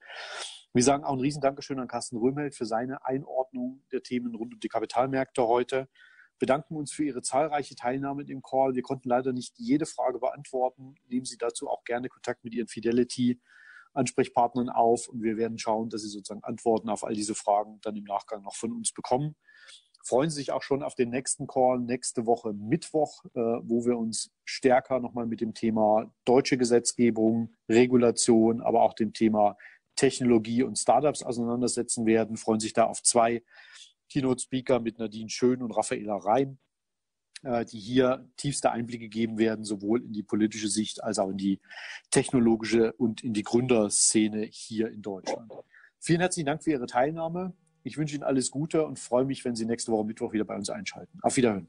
Wir sagen auch ein riesen Dankeschön an Carsten Röhmelt für seine Einordnung der Themen rund um die Kapitalmärkte heute bedanken uns für Ihre zahlreiche Teilnahme dem Call. Wir konnten leider nicht jede Frage beantworten. Nehmen Sie dazu auch gerne Kontakt mit Ihren Fidelity Ansprechpartnern auf und wir werden schauen, dass Sie sozusagen Antworten auf all diese Fragen dann im Nachgang noch von uns bekommen. Freuen Sie sich auch schon auf den nächsten Call nächste Woche Mittwoch, äh, wo wir uns stärker nochmal mit dem Thema deutsche Gesetzgebung, Regulation, aber auch dem Thema Technologie und Startups auseinandersetzen werden. Freuen sich da auf zwei Keynote Speaker mit Nadine Schön und Raffaela Reim, äh, die hier tiefste Einblicke geben werden, sowohl in die politische Sicht als auch in die technologische und in die Gründerszene hier in Deutschland. Vielen herzlichen Dank für Ihre Teilnahme. Ich wünsche Ihnen alles Gute und freue mich, wenn Sie nächste Woche Mittwoch wieder bei uns einschalten. Auf Wiederhören.